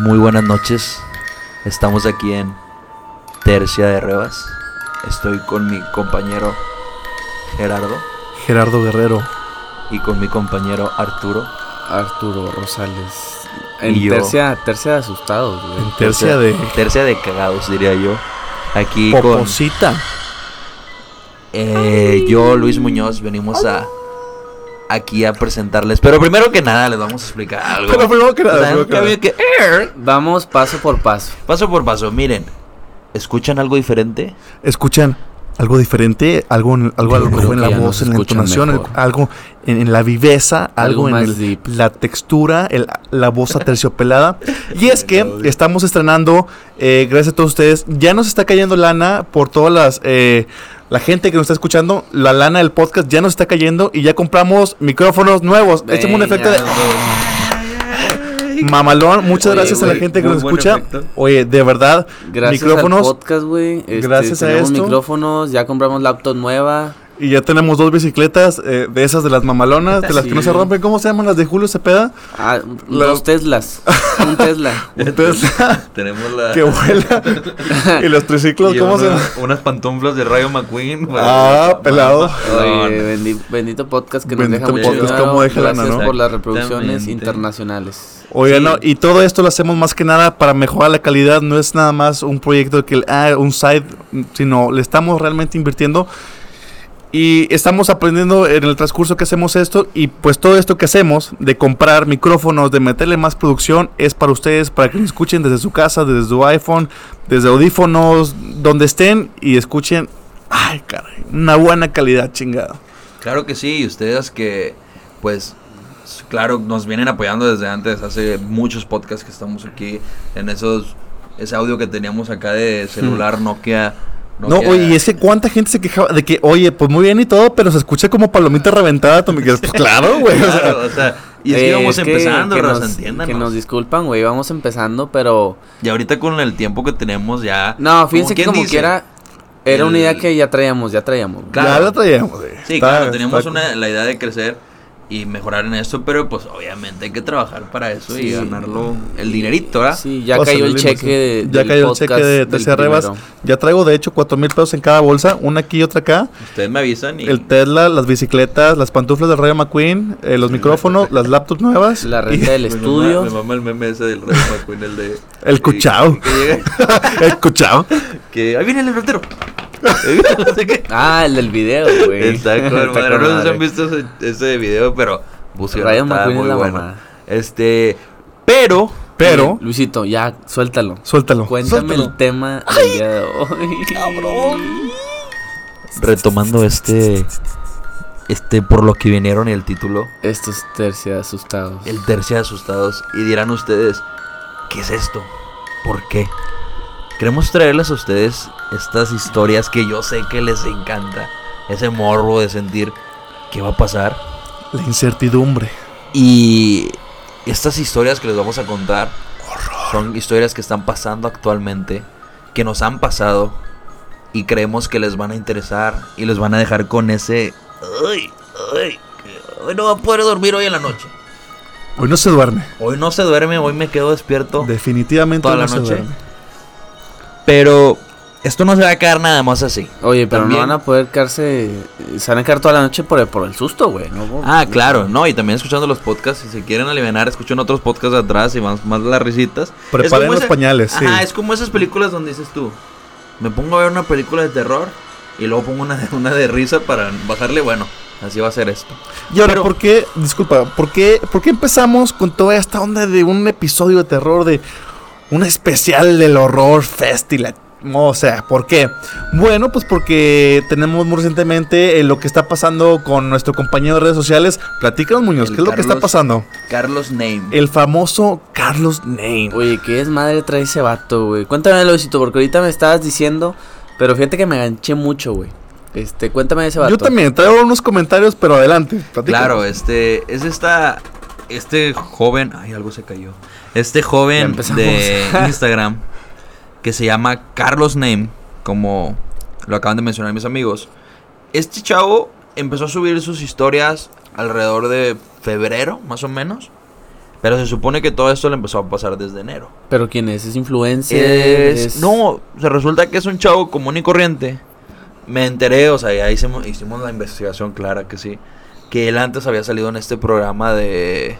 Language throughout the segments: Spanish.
Muy buenas noches. Estamos aquí en Tercia de Rebas. Estoy con mi compañero Gerardo Gerardo Guerrero. y con mi compañero Arturo. Arturo Rosales. En Y yo. tercia, tercia de asustados, güey. En tercia de Tercia de cagados, diría yo. Aquí con Poposita. eh, yo, Luis Muñoz, venimos a aquí a presentarles. Pero primero que nada les vamos a explicar algo. Pero primero que nada, primero que nada. había que- Vamos paso por paso. Paso por paso, miren. ¿Escuchan algo diferente? Escuchan algo diferente, algo en, algo, en la voz, en la entonación, el- algo en, en la viveza, algo, Algo en el- la textura, el- la voz aterciopelada. y es que estamos estrenando, eh, gracias a todos ustedes, ya nos está cayendo lana por todas las... eh, la gente que nos está escuchando, la lana del podcast ya nos está cayendo y ya compramos micrófonos nuevos. Échame un efecto de... Mamalón, muchas Oye, gracias a la gente que nos escucha. efecto. Oye, de verdad, Gracias micrófonos. al podcast, güey. Este, Gracias a esto. micrófonos, ya compramos laptop nueva. Y ya tenemos dos bicicletas eh, de esas de las mamalonas, de las que no se rompen. ¿Cómo se llaman las de Julio Cepeda? Ah, La- dos Teslas. Un Tesla. Entonces, Tenemos la que vuela. y los triciclos, y ¿cómo se llaman? unas pantuflas de Rayo McQueen. Ah, pelado. Oye, bendi- bendito podcast que nos Bendito deja mucho podcast, cómo deja lana, Gracias ¿no? por las reproducciones internacionales. Sí. no, y todo esto lo hacemos más que nada para mejorar la calidad. No es nada más un proyecto que, ah, un side, sino le estamos realmente invirtiendo. Y estamos aprendiendo en el transcurso que hacemos esto. Y pues todo esto que hacemos de comprar micrófonos, de meterle más producción, es para ustedes, para que lo escuchen desde su casa, desde su iPhone, desde audífonos, donde estén y escuchen. Ay, caray, una buena calidad, chingado. Claro que sí, y ustedes que, pues, claro, nos vienen apoyando desde antes, hace muchos podcasts que estamos aquí, en esos, ese audio que teníamos acá de celular Nokia. No, oye, y es que cuánta gente se quejaba de que, oye, pues muy bien y todo, pero se escucha como palomita reventada. Tú me quedas, pues claro, güey. o sea, Claro, o sea, y es que Eh, íbamos es empezando, que nos, entiéndanos. que nos disculpan, güey, vamos empezando, pero... Y ahorita con el tiempo que tenemos ya... No, fíjense que ¿quién como dice? quiera, era una idea que ya traíamos, ya traíamos. güey. Claro. Ya la traíamos, güey. Sí, Está- claro, teníamos está- una, la idea de crecer y mejorar en esto, pero pues obviamente hay que trabajar para eso y ganarlo el dinerito, ¿verdad? Sí, ya cayó el cheque de, Ya del cayó el cheque de Rebas. Ya traigo, de hecho, cuatro mil pesos en cada bolsa. Una aquí y otra acá. Ustedes me avisan y... El Tesla, las bicicletas, las pantuflas del Rayo McQueen, eh, los micrófonos, las laptops nuevas. La y renta del Me mama- estudio. Me mama el meme ese del Rayo McQueen, el de... El cuchao. El cuchao. que ahí viene el frontero. Ah, el del video, güey. Está con Está madre. con No sé si han visto ese, ese video, pero... busquen, Rayo está McQueen es muy la bueno. mamá. Este... Pero... Pero, Oye, Luisito, ya, suéltalo. suéltalo. Cuéntame suéltalo. el tema del día de hoy. Retomando este... Este, por lo que vinieron el título... Estos tercia asustados. el tercia de asustados y dirán ustedes, ¿qué es esto? ¿Por qué? Queremos traerles a ustedes estas historias que yo sé que les encanta, ese morbo de sentir qué va a pasar La incertidumbre. y estas historias que les vamos a contar son historias que están pasando actualmente, que nos han pasado y creemos que les van a interesar y les van a dejar con ese, ay, ay, hoy no va a poder dormir hoy en la noche. Hoy no se duerme. Hoy no se duerme, hoy me quedo despierto. Definitivamente Toda hoy la no se noche. duerme. Pero esto no se va a quedar nada más así. Oye, pero También- no van a poder quedarse. Se van a quedar toda la noche por el, por el susto, güey. ¿no? Ah, claro, no, y también escuchando los podcasts, si se quieren aliviar, escuchen otros podcasts atrás y más, más las risitas. Preparen los ese- pañales, sí. Ajá, es como esas películas donde dices tú, me pongo a ver una película de terror y luego pongo una, una de risa para bajarle, bueno, así va a ser esto. Y ahora, Pero- ¿por qué, disculpa, ¿por qué, por qué empezamos con toda esta onda de un episodio de terror, de un especial del horror fest y la... O sea, ¿por qué? Bueno, pues porque tenemos muy recientemente eh, lo que está pasando con nuestro compañero de redes sociales. Platícanos, Muñoz, El ¿qué es lo que está pasando? Carlos Name. El famoso Carlos Name. Oye, ¿qué es madre trae ese vato, güey? Cuéntame, Luisito, porque ahorita me estabas diciendo. Pero fíjate que me ganché mucho, güey. Este, cuéntame de ese vato. Yo también traigo unos comentarios, pero adelante. platícanos. Claro, este, es esta, este joven, ay, algo se cayó. Este joven de Instagram que se llama Carlos Name, como lo acaban de mencionar mis amigos. Este chavo empezó a subir sus historias alrededor de febrero, más o menos. Pero se supone que todo esto le empezó a pasar desde enero. ¿Pero quién es? ¿Es influencer? Es- ¿Es- No, se resulta que es un chavo común y corriente. Me enteré, o sea, ya hicimos, hicimos la investigación clara que sí. Que él antes había salido en este programa de...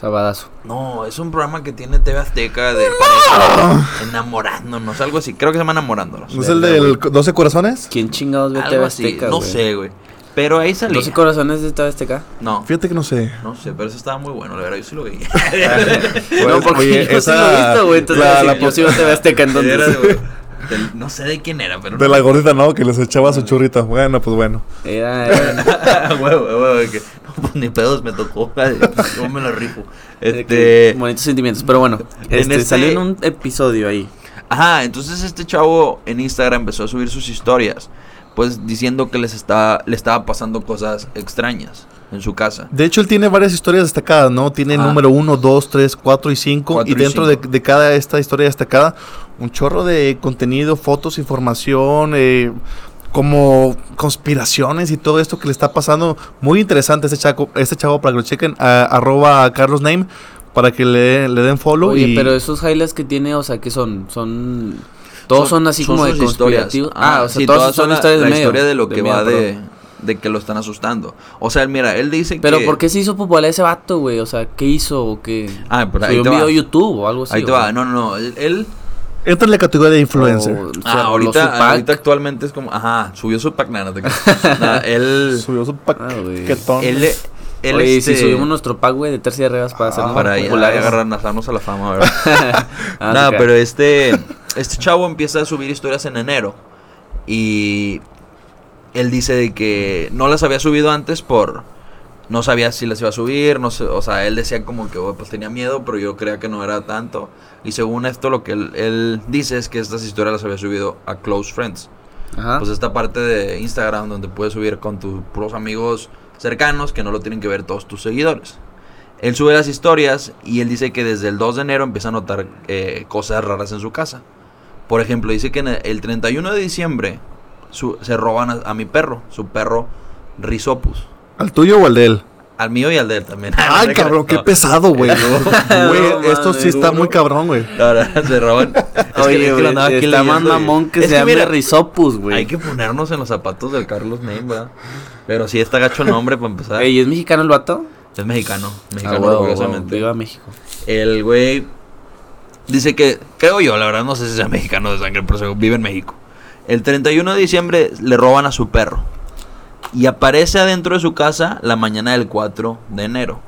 Sabadazo. No, es un programa que tiene TV Azteca de pareja enamorándonos, algo así. Creo que se llama enamorándonos. ¿No es el del 12 corazones? ¿Quién chingados ve Algo TV así, Azteca, no güey? sé, güey. Pero ahí salía. 12 corazones de TV Azteca. No, Fíjate que no sé. no sé, pero eso estaba muy bueno, la verdad, yo sí lo veía. no, porque oye, yo sí lo he esa- visto, güey. Entonces, la- sí, la yo sí TV Azteca, entonces. Era del- no sé de quién era, pero... De no- la gordita, ¿no? Que les echaba su churrita. Bueno, pues bueno. Era, era- huevo, huevo, que, no, pues ni pedos me tocó. Yo me lo rifo. Este. bonitos sentimientos. Pero bueno, En este, este- salió en un episodio ahí. Ajá, entonces este chavo en Instagram empezó a subir sus historias. Pues diciendo que les estaba, le estaba pasando cosas extrañas en su casa. De hecho, él tiene varias historias destacadas, ¿no? Tiene Ah. número 1, 2, 3, 4 y 5. Cuatro Y y dentro de, cinco. de cada esta historia destacada, un chorro de contenido, fotos, información, eh, como conspiraciones y todo esto que le está pasando. Muy interesante este chavo, este chavo para que lo chequen. a- arroba a Carlos Name para que le, le den follow. Oye, y pero esos highlights que tiene, o sea, que son? Son. Todos son, así como de conspirativos. Ah, o sea, sí, todas son la, historias de la medio. historia de lo que va de. De que lo están asustando. O sea, mira, él dice Pero que... ¿por qué se hizo popular ese vato, güey? O sea, ¿qué hizo o qué? Ah, pero ahí te un va. video a YouTube o algo así. Ahí te va. No, no, no. Él... él- entra en la categoría de influencer. O- o sea, ah, ahorita, pack. ahorita actualmente es como... Ajá, subió su pack. Nada, no. Nada, él... Subió su Ah, güey. paquetón. Él... él Oye, este, si subimos nuestro pack, güey, de tercia de regas para hacernos Para ya populares. agarrarnos a la fama, ¿verdad? Ah, Nada, sí, pero este, este chavo empieza a subir historias en enero. Y él dice de que no las había subido antes por... No sabía si las iba a subir, no sé, o sea, él decía como que oh, pues tenía miedo, pero yo creía que no era tanto. Y según esto, lo que él, él dice es que estas historias las había subido a Close Friends. Ajá. Pues esta parte de Instagram donde puedes subir con tus puros amigos cercanos que no lo tienen que ver todos tus seguidores. Él sube las historias y él dice que desde el 2 de enero empieza a notar eh, cosas raras en su casa. Por ejemplo, dice que el 31 de diciembre su- se roban a, a mi perro, su perro Rizopus. ¿Al tuyo o al de él? Al mío y al de él también. Ay, cabrón, qué No. pesado, güey. Esto sí está duro. muy cabrón, güey. Ahora se roban. Es que- Oye, es que lo güey, andaba aquí está más y- mamón que Es se llame mira, Rizopus, güey. Hay que ponernos en los zapatos del Carlos Name, ¿verdad? Pero sí está gacho el nombre para empezar. Ey, ¿es mexicano el vato? Es mexicano, Ah, mexicano huevo, orgullosamente. Viva México. El güey dice que, creo yo, la verdad no sé si sea mexicano de sangre, pero vive en México. El 31 de diciembre le roban a su perro. Y aparece adentro de su casa la mañana del 4 de enero.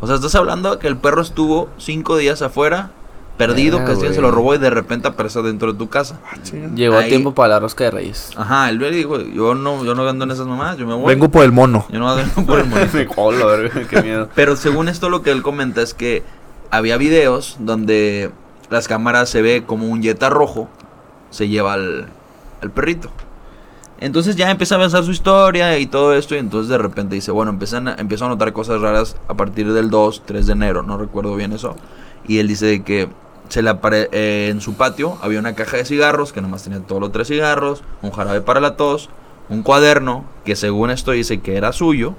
O sea, estás hablando que el perro estuvo cinco días afuera, perdido, Ah, que alguien se lo robó y de repente aparece dentro de tu casa. Llegó a tiempo para la rosca de reyes. Ajá, el güey dijo, yo no, yo no ando en esas mamás, yo me voy. Vengo por el mono. Yo no ando por el monito. Hola, verga, qué miedo. Pero según esto lo que él comenta es que había videos donde las cámaras se ve como un Jetta rojo se lleva al, al perrito. Entonces ya empieza a avanzar su historia y todo esto y entonces de repente dice, bueno, empiezan a, empiezo a notar cosas raras a partir del 2, 3 de enero, no recuerdo bien eso. Y él dice de que se le apare- eh, en su patio había una caja de cigarros que nomás tenía todos los tres cigarros, un jarabe para la tos, un cuaderno que según esto dice que era suyo,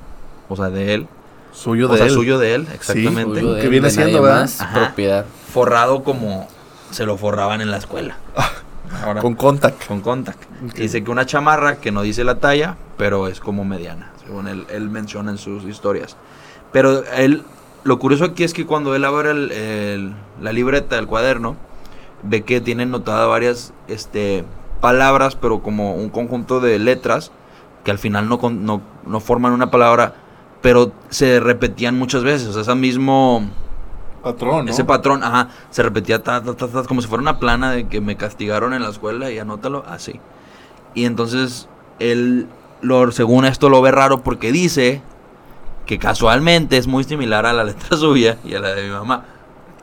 o sea, de él, Suyo o de sea, él. suyo de él, exactamente. Que viene siendo, ¿verdad? propiedad. Forrado como se lo forraban en la escuela. Ahora, Con contact. con contact. Dice que una chamarra que no dice la talla, pero es como mediana, según él, él menciona en sus historias. Pero él, lo curioso aquí es que cuando él abre el- el- la libreta, el cuaderno, ve que tiene notadas varias este, palabras, pero como un conjunto de letras que al final no, no forman una palabra, pero se repetían muchas veces. O sea, ese mismo Patrón, ¿no? ese patrón, ajá, se repetía ta, ta, ta, ta, como si fuera una plana de que me castigaron en la escuela y anótalo así. Y entonces él, lo, según esto, lo ve raro porque dice que casualmente es muy similar a la letra suya y a la de mi mamá.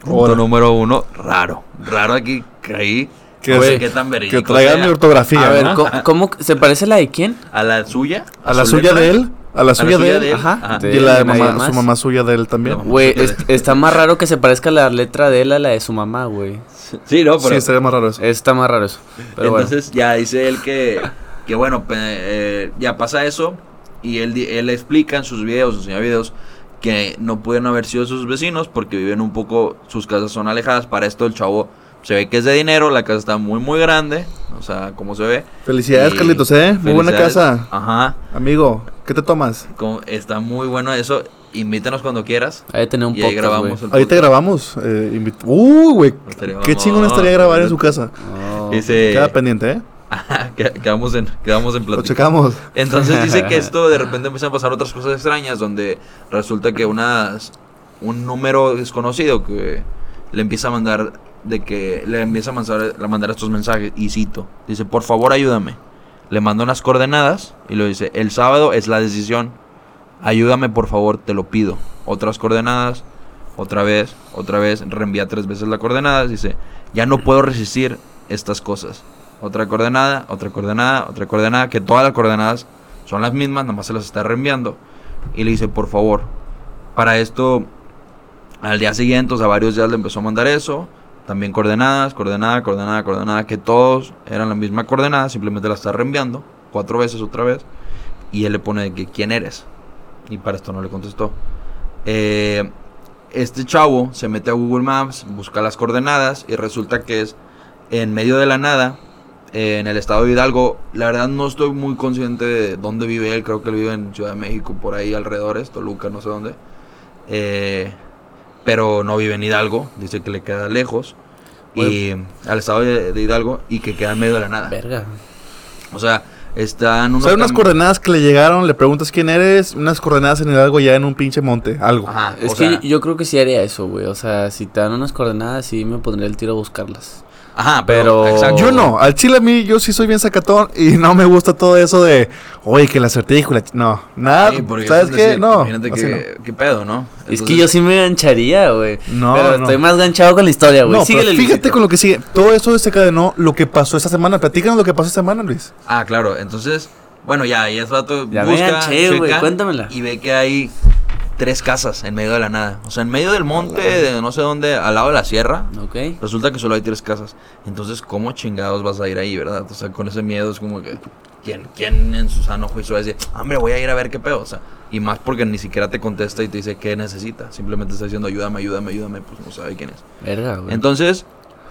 Punto número uno, raro. Raro aquí caí. Que qué tan Que traigan sea. mi ortografía. A ver, ¿no? ¿cómo, cómo- se parece a la de quién? A la suya. A la su suya letra, de él. A la suya de él. Ajá. Ajá. De- Y la de mamá, más. su mamá suya de él también. Güey, es- está más raro que se parezca la letra de él a la de su mamá, güey. Sí, no, pero Sí, estaría más raro eso. Está más raro eso. Pero Entonces ya dice él que, que bueno, eh, ya pasa eso y él, di- él explica en sus videos, sus videos, que no pueden haber sido sus vecinos porque viven un poco, sus casas son alejadas. Para esto el chavo se ve que es de dinero, la casa está muy, muy grande, o sea, como se ve. Felicidades, Y Carlitos, ¿eh? Muy buena casa. Ajá, Amigo, ¿qué te tomas? como- está muy bueno eso. Invítanos cuando quieras. Que tener un y ahí podcast, grabamos güey. el Ahorita podcast. grabamos. Eh, uh, güey. Qué chingón estaría grabar en su casa. No. Dice, Queda pendiente, ¿eh? Quedamos en, quedamos en Lo checamos. Entonces dice que esto de repente empiezan a pasar otras cosas extrañas donde resulta que unas un número desconocido que le empieza a mandar de que le empieza a mandar, a mandar estos mensajes y cito, dice, "Por favor, ayúdame." Le manda unas coordenadas y lo dice, "El sábado es la decisión. Ayúdame, por favor, te lo pido." Otras coordenadas, otra vez, otra vez, reenvía tres veces la coordenada, dice, "Ya no puedo resistir estas cosas." Otra coordenada, otra coordenada, otra coordenada, que todas las coordenadas son las mismas, nada más se las está reenviando. Y le dice, por favor, para esto, al día siguiente, o sea, varios días le empezó a mandar eso. También coordenadas, coordenada, coordenada, coordenada, que todos eran la misma coordenada, simplemente la está reenviando cuatro veces otra vez. Y él le pone de que, ¿quién eres? Y para esto no le contestó. Eh, este chavo se mete a Google Maps, busca las coordenadas y resulta que es en medio de la nada, eh, en el estado de Hidalgo. La verdad no estoy muy consciente de dónde vive él, creo que él vive en Ciudad de México, por ahí alrededores, Toluca, no sé dónde. Eh, pero no vive en Hidalgo, dice que le queda lejos. Y al estado de, de Hidalgo y que queda en medio de la nada. Verga. O sea, están O unos sea, unas coordenadas que le llegaron, le preguntas quién eres, unas coordenadas en el algo ya en un pinche monte, algo. Ajá, Es o que sea, yo creo que sí haría eso, güey. O sea, si te dan unas coordenadas, sí me pondría el tiro a buscarlas. Ajá, pero, pero- exacto. Yo no, al chile a mí yo sí soy bien sacatón y no me gusta todo eso de, oye, que la ch-". no, nada, Sí, ¿sabes es qué? decir, No, Imagínate así que, qué pedo, ¿no? es que yo sí me gancharía, güey. No, Pero no. estoy más ganchado con la historia, güey. No, pero fíjate Luisito. con lo que sigue. Todo eso desencadenó lo que pasó esta semana. Platícanos lo que pasó esta semana, Luis. Ah, claro, entonces, bueno, ya, y es rato Ya me busca, güey, cuéntamela. Y ve que hay tres casas en medio de la nada. O sea, en medio del monte, de no sé dónde, al lado de la sierra. Ok. Resulta que solo hay tres casas. Entonces, ¿cómo chingados vas a ir ahí, verdad? O sea, con ese miedo es como que. ¿Quién, quién en su sano juicio va a decir, hombre, voy a ir a ver qué pedo? O sea, y más porque ni siquiera te contesta y te dice qué necesita. Simplemente está diciendo, ayúdame, ayúdame, ayúdame. Pues no sabe quién es. Verga, güey. Entonces,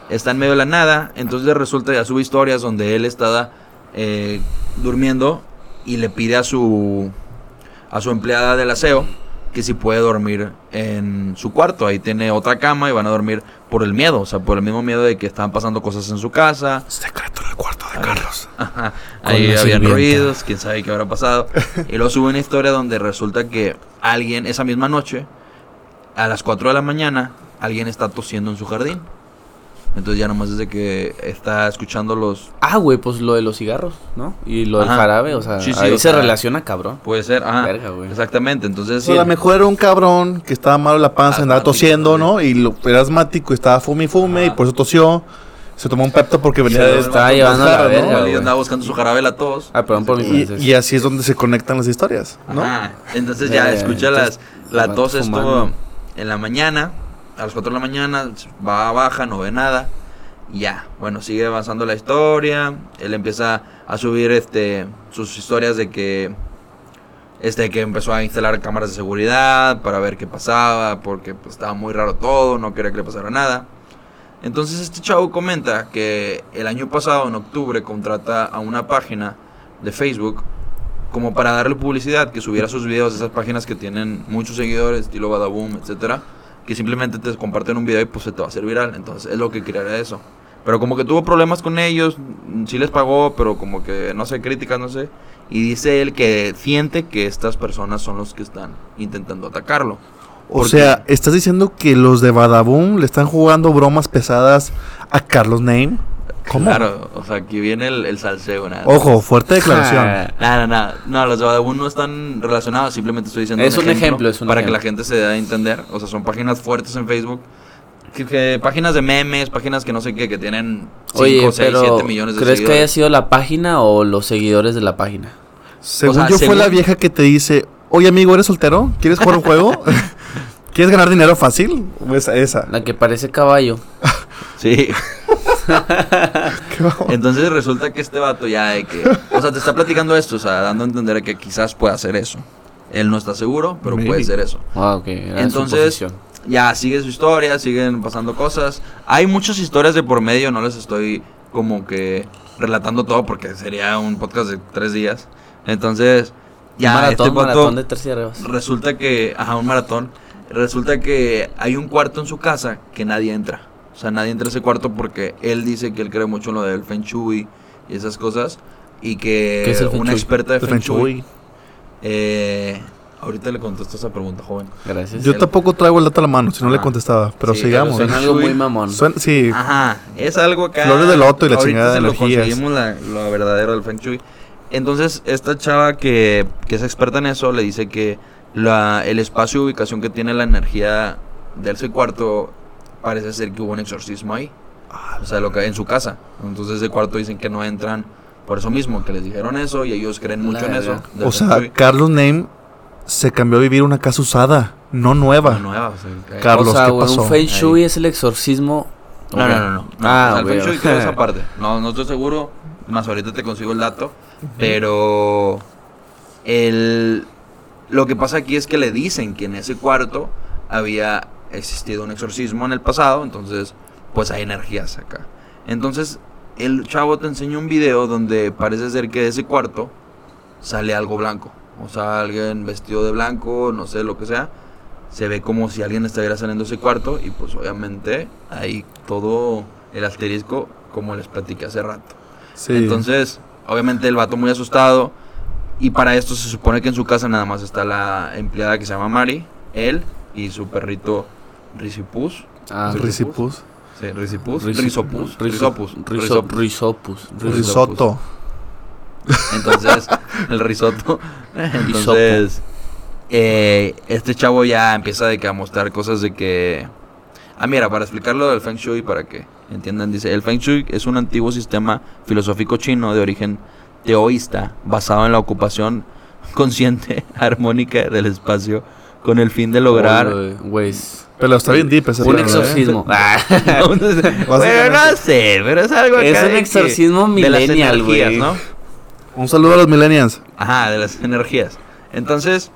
está en medio de la nada. Entonces resulta, ya sube historias donde él está eh, durmiendo y le pide a su, a su empleada del aseo que si puede dormir en su cuarto. Ahí tiene otra cama y van a dormir por el miedo. O sea, por el mismo miedo de que estaban pasando cosas en su casa. Secreto en el cuarto de Carlos. Ajá, Ahí habían sirvienta. ruidos, quién sabe qué habrá pasado. y luego sube una historia donde resulta que alguien, esa misma noche, a las 4 de la mañana, alguien está tosiendo en su jardín. Entonces ya nomás desde que está escuchando los... Ah, güey, pues lo de los cigarros, ¿no? Y lo del Ajá. jarabe, o sea, Sí, sí, ahí o se sea, relaciona, cabrón. Puede ser, ajá. Verga, güey. Exactamente, entonces... O sea, a lo sí, mejor era un cabrón que estaba malo la panza, andaba Asmático, tosiendo, ¿no? ¿no? Y lo, era asmático y estaba fume y fume y por eso tosió. Se tomó un pepto porque venía Se de estaba llevando a la ¿no? verga, igual y andaba buscando su jarabe la tos. Ah, perdón por mi Y, francés. y así es donde se conectan las historias, ¿no? Ajá. Entonces Ya, escucha las, la tos fumando. en la mañana, a las 4 de la mañana, va baja, no ve nada. Ya, bueno, sigue avanzando la historia. Él empieza a subir este sus historias de que este que empezó a instalar cámaras de seguridad para ver qué pasaba, porque pues, estaba muy raro todo, no quería que le pasara nada. Entonces este chavo comenta que el año pasado, en octubre, contrata a una página de Facebook como para darle publicidad, que subiera sus videos de esas páginas que tienen muchos seguidores, estilo Badaboom, etcétera, que simplemente te comparten un video y pues se te va a hacer viral. Entonces es lo que quería eso. Pero como que tuvo problemas con ellos, mm, sí les pagó, pero como que no sé, críticas, no sé. Y dice él que siente que estas personas son los que están intentando atacarlo. O sea, ¿estás diciendo que los de Badaboom le están jugando bromas pesadas a Carlos Name? ¿Cómo? Claro, o sea, aquí viene el, el salseo, nada. Ojo, fuerte declaración. Ah, Nada, nada, no, los de Badabun no están relacionados, simplemente estoy diciendo Es un ejemplo, es un para ejemplo. que la gente se dé a entender, o sea, son páginas fuertes en Facebook, que, que- páginas de memes, páginas que no sé qué, que tienen 5, Oye, 6, pero 7 millones de ¿crees que haya sido la página o los seguidores de la página? Según O sea, yo, fue la vieja que te dice: Oye, amigo, ¿eres soltero? ¿Quieres jugar un juego? ¿Quieres ganar dinero fácil? Esa, esa. La que parece caballo. Sí. entonces resulta que este vato ya de que, o sea, te está platicando esto, o sea, dando a entender que quizás pueda hacer eso. Él no está seguro, pero Maybe. puede ser eso. Ah, ok. era Entonces, ya sigue su historia, siguen pasando cosas. Hay muchas historias de por medio, no les estoy como que relatando todo porque sería un podcast de tres días. Entonces, ya maratón, este vato- maratón de resulta que, ajá, un maratón. Resulta que hay un cuarto en su casa que nadie entra. O sea, nadie entra a ese cuarto porque él dice que él cree mucho en lo del Feng Shui y esas cosas. Y que ¿Qué es una experta de Feng Feng Shui. Shui. eh, ahorita le contesto esa pregunta, joven. Gracias. Yo tampoco traigo el dato a la mano, si no le Ajá. contestaba. Pero Sí, sigamos. pero Suena algo muy mamón. Suena- sí, Ajá, es algo acá. Flores de loto y la ahorita chingada de se lo conseguimos la, lo verdadero del Feng Shui. Entonces, esta chava que, que es experta en eso le dice que la, el espacio de ubicación que tiene la energía del ese cuarto parece ser que hubo un exorcismo ahí. O sea, lo que en su casa. Entonces, ese cuarto dicen que no entran por eso mismo, que les dijeron eso y ellos creen mucho en eso. o sea. Carlos Name se cambió a vivir una casa usada, no nueva. No, nueva, o sea, que- Carlos, o sea, ¿qué pasó? un Feng Shui Ahí. es el exorcismo. No, no, no, no. no. Ah, O sea, el Feng. Shui quedó esa parte. No, no estoy seguro. Más ahorita te consigo el dato. Pero el, lo que pasa aquí es que le dicen que en ese cuarto había existido un exorcismo en el pasado. Entonces, pues hay energías acá. Entonces, el chavo te enseña un video donde parece ser que de ese cuarto sale algo blanco. O sea, alguien vestido de blanco, no sé lo que sea. Se ve como si alguien estuviera saliendo de ese cuarto. Y pues obviamente hay todo el asterisco como les platiqué hace rato. Sí. Entonces, obviamente el vato muy asustado. Y para esto se supone que en su casa nada más está la empleada que se llama Mari, él y su perrito Risipus. Ah, Risipus. Sí, Risipus. Riso- Risopus. riso- Risopus. riso- Risopus. Risopus. Riso- Risotto. Entonces, el risotto. Entonces, eh, este chavo ya empieza de que a mostrar cosas de que... Ah, mira, para explicarlo del Feng Shui, para que entiendan, dice, el Feng Shui es un antiguo sistema filosófico chino de origen teoísta, basado en la ocupación consciente, armónica del espacio, con el fin de lograr... Güey, Güey. Pero está bien deep ese Un ¿eh? exorcismo. Ah. bueno, no sé, pero es algo Es un exorcismo de las millennial, energías, güey. ¿no? Un saludo a los millennials. Ajá, de las energías. Entonces,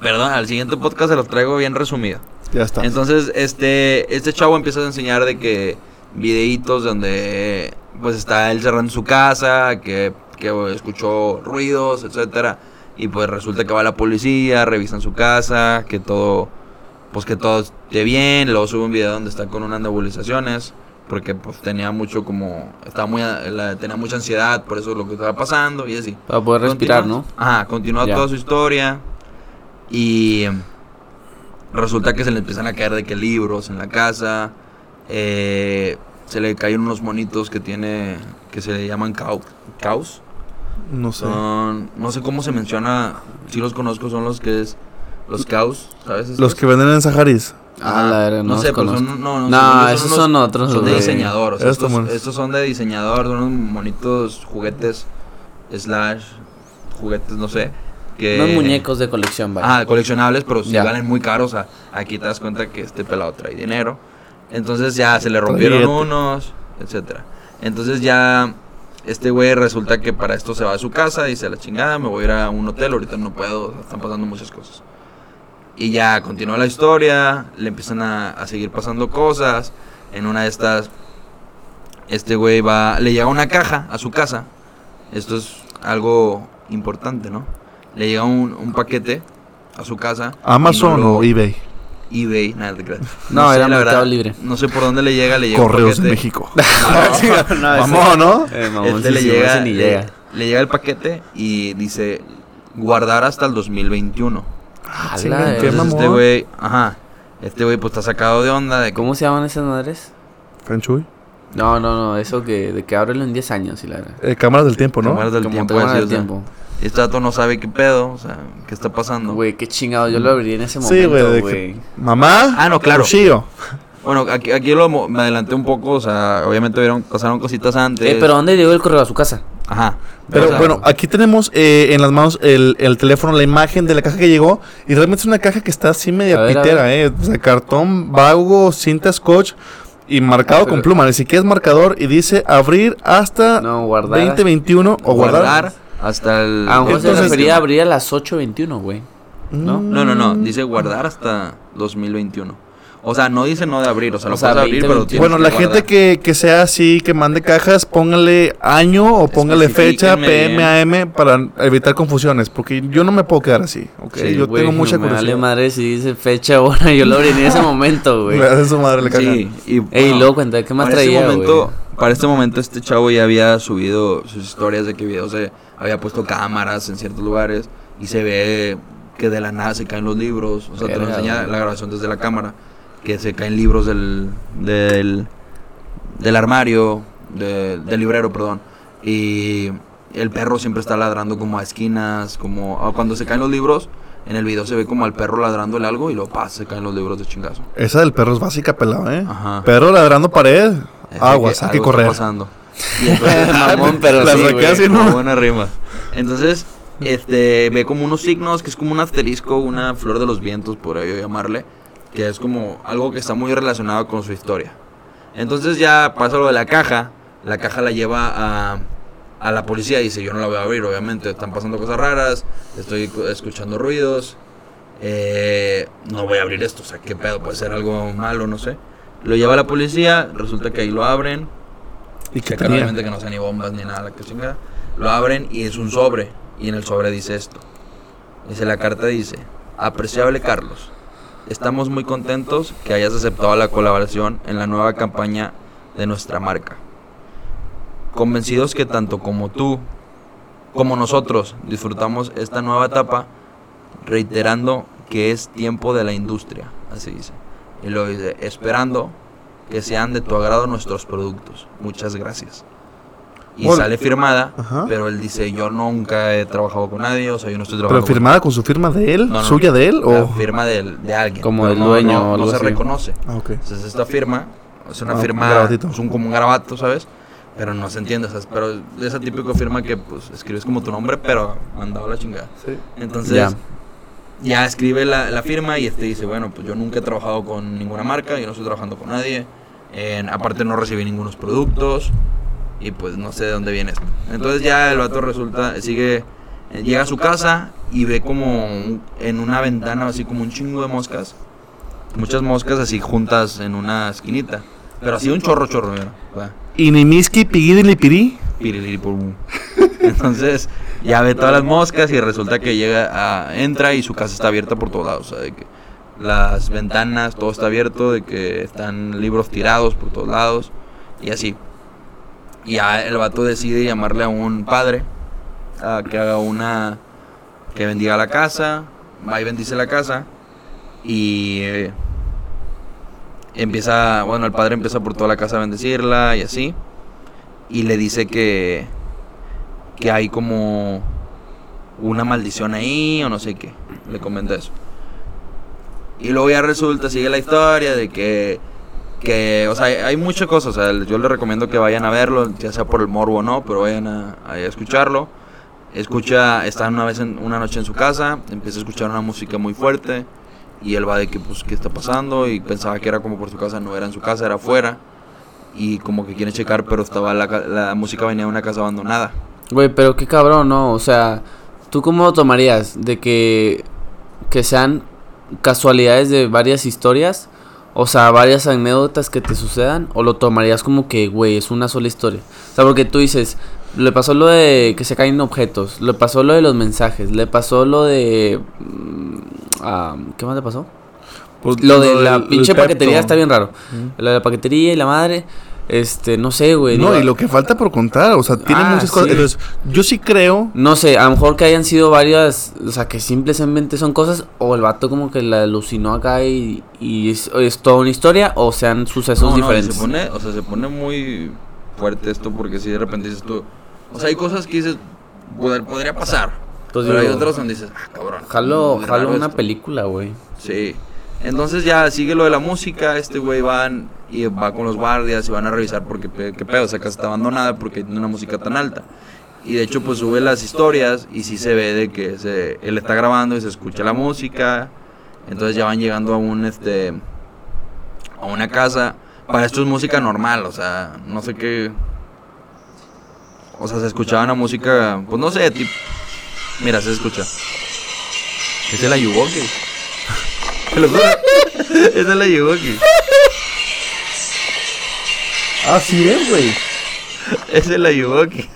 perdón, al siguiente podcast se los traigo bien resumido. Ya está. Entonces, este, este chavo empieza a enseñar de que videitos donde pues está él cerrando su casa, que, que escuchó ruidos, etcétera, y pues resulta que va la policía, revisan su casa, que todo, pues que todo esté bien, luego sube un video donde está con unas nebulizaciones, porque pues tenía mucho como, estaba muy, la- tenía mucha ansiedad por eso lo que estaba pasando y así. Para poder respirar, Continúa- ¿no? Ajá, continúa Ya. toda su historia. Y resulta que se le empiezan a caer de que libros en la casa. eh, se le caen unos monitos que tiene, que se le llaman cau- caos. No sé. Son, no sé cómo se menciona, si los conozco, son los que es, los caos, ¿sabes? Los que venden en Saharis. Ah, la no no sé, conozco. son, no, no, No, esos unos- son otros, Son de diseñador, o sea, Estos son de diseñador, son unos monitos, juguetes, slash, juguetes, no sé. Que, Unos muñecos de colección, vaya. Ah, coleccionables, pero sí Ya. valen muy caros. O sea, aquí te das cuenta que este pelado trae dinero. Entonces ya se le rompieron unos, etcétera. Entonces ya este güey resulta que para esto se va a su casa, dice a la chingada, me voy a ir a un hotel, ahorita no puedo, están pasando muchas cosas. Y ya continúa la historia, le empiezan a, a seguir pasando cosas. En una de estas, este güey va, le llega una caja a su casa. Esto es algo importante, ¿no? Le llega un, un paquete a su casa. Amazon no lo- o eBay. eBay, nada creas. No, era la verdad, Libre. No sé por dónde le llega, le llega Correos de paquete. México. no, Vamos, ¿no? Eh, mamón, Este sí, le sí, llega, ese ni le, llega. le llega el paquete y dice guardar hasta el 2021. Ah, sí, este güey, ajá, este güey pues está sacado de onda de ¿Cómo se llaman esas madres? Feng Shui. No, no, no, eso que de que ábrelo en 10 años y la verdad. Eh, cámaras del tiempo, ¿no? Cámaras del Como tiempo, te van así, al o sea, tiempo. Este dato no sabe qué pedo, o sea, qué está pasando. Güey, qué chingado, yo lo abriría en ese Sí, güey, momento, de güey. que- Mamá. Ah, no, claro. Cuchillo. Bueno, aquí, aquí lo me adelanté un poco, o sea, obviamente vieron, pasaron cositas antes. Eh, pero ¿dónde llegó el correo a su casa? Ajá. Pero O sea, bueno, aquí tenemos eh, en las manos el, el teléfono, la imagen de la caja que llegó. Y realmente es una caja que está así media ver, pitera, ¿eh? O sea, cartón, vago, cinta scotch y marcado Pero- con pluma. Ni siquiera es marcador y dice abrir hasta No, guardar. 2021 o guardar. guardar hasta el... A lo mejor se refería a abrir a las 8.21, güey. ¿no? No, no, no. Dice guardar hasta 2021. O sea, no dice no de abrir. O sea, O lo sea, puedes abrir, pero 2021. tienes Bueno, que la gente que, que sea así, que mande cajas, póngale año o póngale fecha, PM, AM, para evitar confusiones. Porque yo no me puedo quedar así, ¿ok? Sí, yo tengo mucha me vale curiosidad. madre si dice fecha, hora. Yo lo abrí en ese momento, güey. Me su madre la caja. Sí, y Ey, luego cuenta, ¿qué más para traía, este momento, güey? Para este momento este chavo ya había subido sus historias de que videos se había puesto cámaras en ciertos lugares y se ve que de la nada se caen los libros, o sea, te lo enseña la grabación desde la cámara, que se caen libros del del, del armario, de- del librero, perdón, y el perro siempre está ladrando como a esquinas, como cuando se caen los libros, en el video se ve como al perro ladrándole algo y lo pasa, se caen los libros de chingazo. Esa del perro es básica, pelado, ¿eh? Ajá. Perro ladrando pared. Es Aguas, que hay que correr. pasando. Y entonces, Mamón, pero La sí, saqué güey. así, Como ¿no? buena rima. Entonces, este, ve como unos signos, que es como un asterisco, una flor de los vientos, por ello llamarle, que es como algo que está muy relacionado con su historia. Entonces ya pasa lo de la caja, la caja la lleva a, a la policía y dice, yo no la voy a abrir, obviamente, están pasando cosas raras, estoy cu- escuchando ruidos, eh, no voy a abrir esto, o sea, qué pedo, puede ser algo malo, no sé. Lo lleva a la policía, resulta que ahí lo abren, ¿Y que claramente que no sea ni bombas ni nada, la que chingada. Lo abren y es un sobre. Y en el sobre dice esto. Dice, la carta dice, apreciable Carlos, estamos muy contentos que hayas aceptado la colaboración en la nueva campaña de nuestra marca. Convencidos que tanto como tú como nosotros disfrutamos esta nueva etapa, reiterando que es tiempo de la industria, así dice. Y lo dice, esperando que sean de tu agrado nuestros productos. Muchas gracias. Y Bueno, sale firmada, ajá. pero él dice, yo nunca he trabajado con nadie, o sea, yo no estoy ¿Pero trabajando con firmada con su firma de él? No, no, ¿Suya de él? la O... firma del- de, alguien. Como pero del no- dueño no, no se así. reconoce. Ah, ok. Entonces esta firma es una Ah, un firma, grabatito. es un, como un garabato, ¿sabes? Pero no se entiende, o sea, pero es esa típica firma que pues escribes como tu nombre, pero mandado a la chingada. Entonces, Ya. ya, escribe la, la firma y este dice, bueno, pues yo nunca he trabajado con ninguna marca, yo no estoy trabajando con nadie. En- aparte no recibí ningunos productos y pues no sé de dónde viene esto. Entonces ya el vato resulta, sigue, eh, llega a su casa y ve como un- en una ventana así como un chingo de moscas. Muchas moscas así juntas en una esquinita. Pero así un chorro, chorro, mira. va. Inimiski, Piguidilipirí. Piriliripum. Entonces ya ve todas las moscas y resulta que llega a, entra y su casa está abierta por todos lados. O sea, de que las ventanas, todo está abierto, de que están libros tirados por todos lados y así. Y ya el vato decide llamarle a un padre a que haga una. que bendiga la casa, va y bendice la casa y. eh, empieza, bueno, el padre empieza por toda la casa a bendecirla y así y le dice que que hay como una maldición ahí o no sé qué. Le comenta eso. Y luego ya resulta, sigue la historia de que que, o sea, hay, muchas cosas, o sea, yo les recomiendo que vayan a verlo, ya sea por el morbo o no, pero vayan a, a escucharlo. Escucha, está una vez en, una noche en su casa, empieza a escuchar una música muy fuerte y él va de que pues qué está pasando y pensaba que era como por su casa, no era en su casa, era afuera y como que quiere checar, pero estaba la, la música venía de una casa abandonada. Güey, pero qué cabrón, ¿no? O sea, ¿tú cómo lo tomarías? ¿De que, que sean casualidades de varias historias? O sea, varias anécdotas que te sucedan. ¿O lo tomarías como que, güey, es una sola historia? O sea, porque tú dices, le pasó lo de que se caen objetos. Le pasó lo de los mensajes. Le pasó lo de... mm, ah, ¿Qué más le pasó? Pues, Lo de la pinche paquetería está bien raro. Mm. Lo de la paquetería y la madre. Este, no sé, güey. No, digo, y lo que falta por contar, o sea, tiene Ah, muchas cosas. sí. Entonces, yo sí creo. No sé, a lo mejor que hayan sido varias, o sea, que simplemente son cosas, o el vato como que la alucinó acá y, y es, es toda una historia, o sean sucesos No, no, diferentes. se pone, o sea, se pone muy fuerte esto porque si de repente dices tú, o sea, hay cosas que dices, "Pod- podría pasar. Pues pero hay otras donde dices, ah, cabrón. Jalo, jalo una esto". película, güey. Sí. Entonces ya sigue lo de la música, este güey van y va con los guardias y van a revisar porque qué pedo, esa casa está abandonada porque tiene una música tan alta. Y de hecho pues sube las historias y sí se ve de que se, él está grabando y se escucha la música. Entonces ya van llegando a un este a una casa. Para esto es música normal, o sea, no sé qué. O sea, se escuchaba una música, pues no sé, tipo. Mira, se escucha. Es el Ayuwoki. Te lo juro. Es el Ayuwoki. Ah, sí es, güey. Es el Ayuwoki.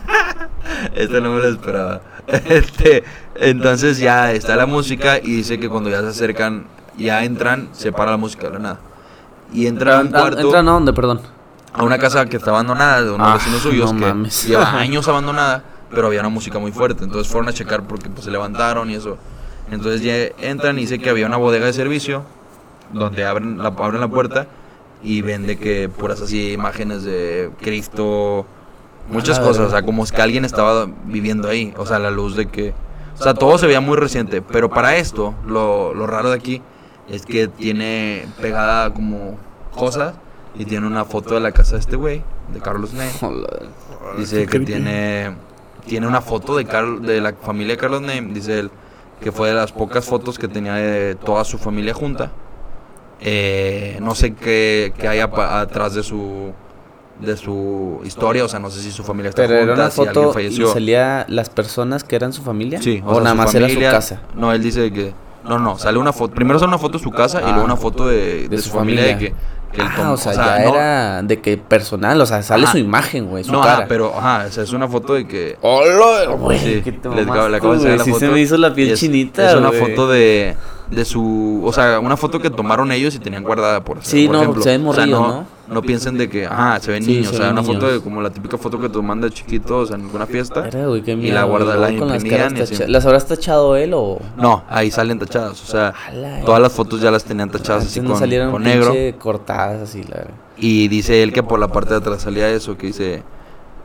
Esto no me lo esperaba. Este, entonces ya está la música y dice que cuando ya se acercan, ya entran, se para la música, de la nada. Y entra a un cuarto, ¿Entran a dónde, perdón? a una casa que está abandonada de unos Ah, vecinos suyos no que mames. lleva años abandonada, pero había una música muy fuerte. Entonces fueron a checar porque pues, se levantaron y eso. Entonces ya entran y dice que había una bodega de servicio donde abren la, abren la puerta y vende que puras así imágenes de Cristo, muchas cosas, o sea, como que alguien estaba viviendo ahí, o sea, la luz de que, o sea, todo se veía muy reciente, pero para esto, lo, lo raro de aquí es que tiene pegada como cosas y tiene una foto de la casa de este güey, de Carlos Ney. Dice que tiene tiene una foto de Carl, de la familia de Carlos Name, dice él, que fue de las pocas fotos que tenía de toda su familia junta. Eh, no sé qué, qué hay atrás de su de su historia, o sea, no sé si su familia está Pero era junta, una si alguien foto y falleció. salía las personas que eran su familia. Sí, o, sea, nada más familia- era su casa. No, él dice que no, no, sale una foto, primero sale una foto de su casa y luego una foto de, de su, familia, de que, que él Ah, tomó, o sea, ya no- era de que personal, o sea, sale Ajá. su imagen, güey, su no, cara. ajá, pero ajá, o sea, es una foto de que ¡Hola! Güey, Sí, que te mamaste, le acabo de la sí se me hizo la piel es, chinita, Es una güey. foto de, de su. O sea, una foto que tomaron ellos y tenían guardada por Sí, por no, ejemplo. se ven O sea, morrillos, no, no piensen de que, ajá, se ven Sí, niños. se o sea, ven una foto de como la típica foto que toman de chiquitos en alguna fiesta. Era, güey, qué Y la guarda- la las imprimían así. tacha- ¿Las habrás tachado él o...? No, ahí salen tachadas. O sea, Ala, todas las fotos ya las tenían tachadas Antes así con, salieron con negro. cortadas así, la. Y dice él que por la parte de atrás salía eso, que dice,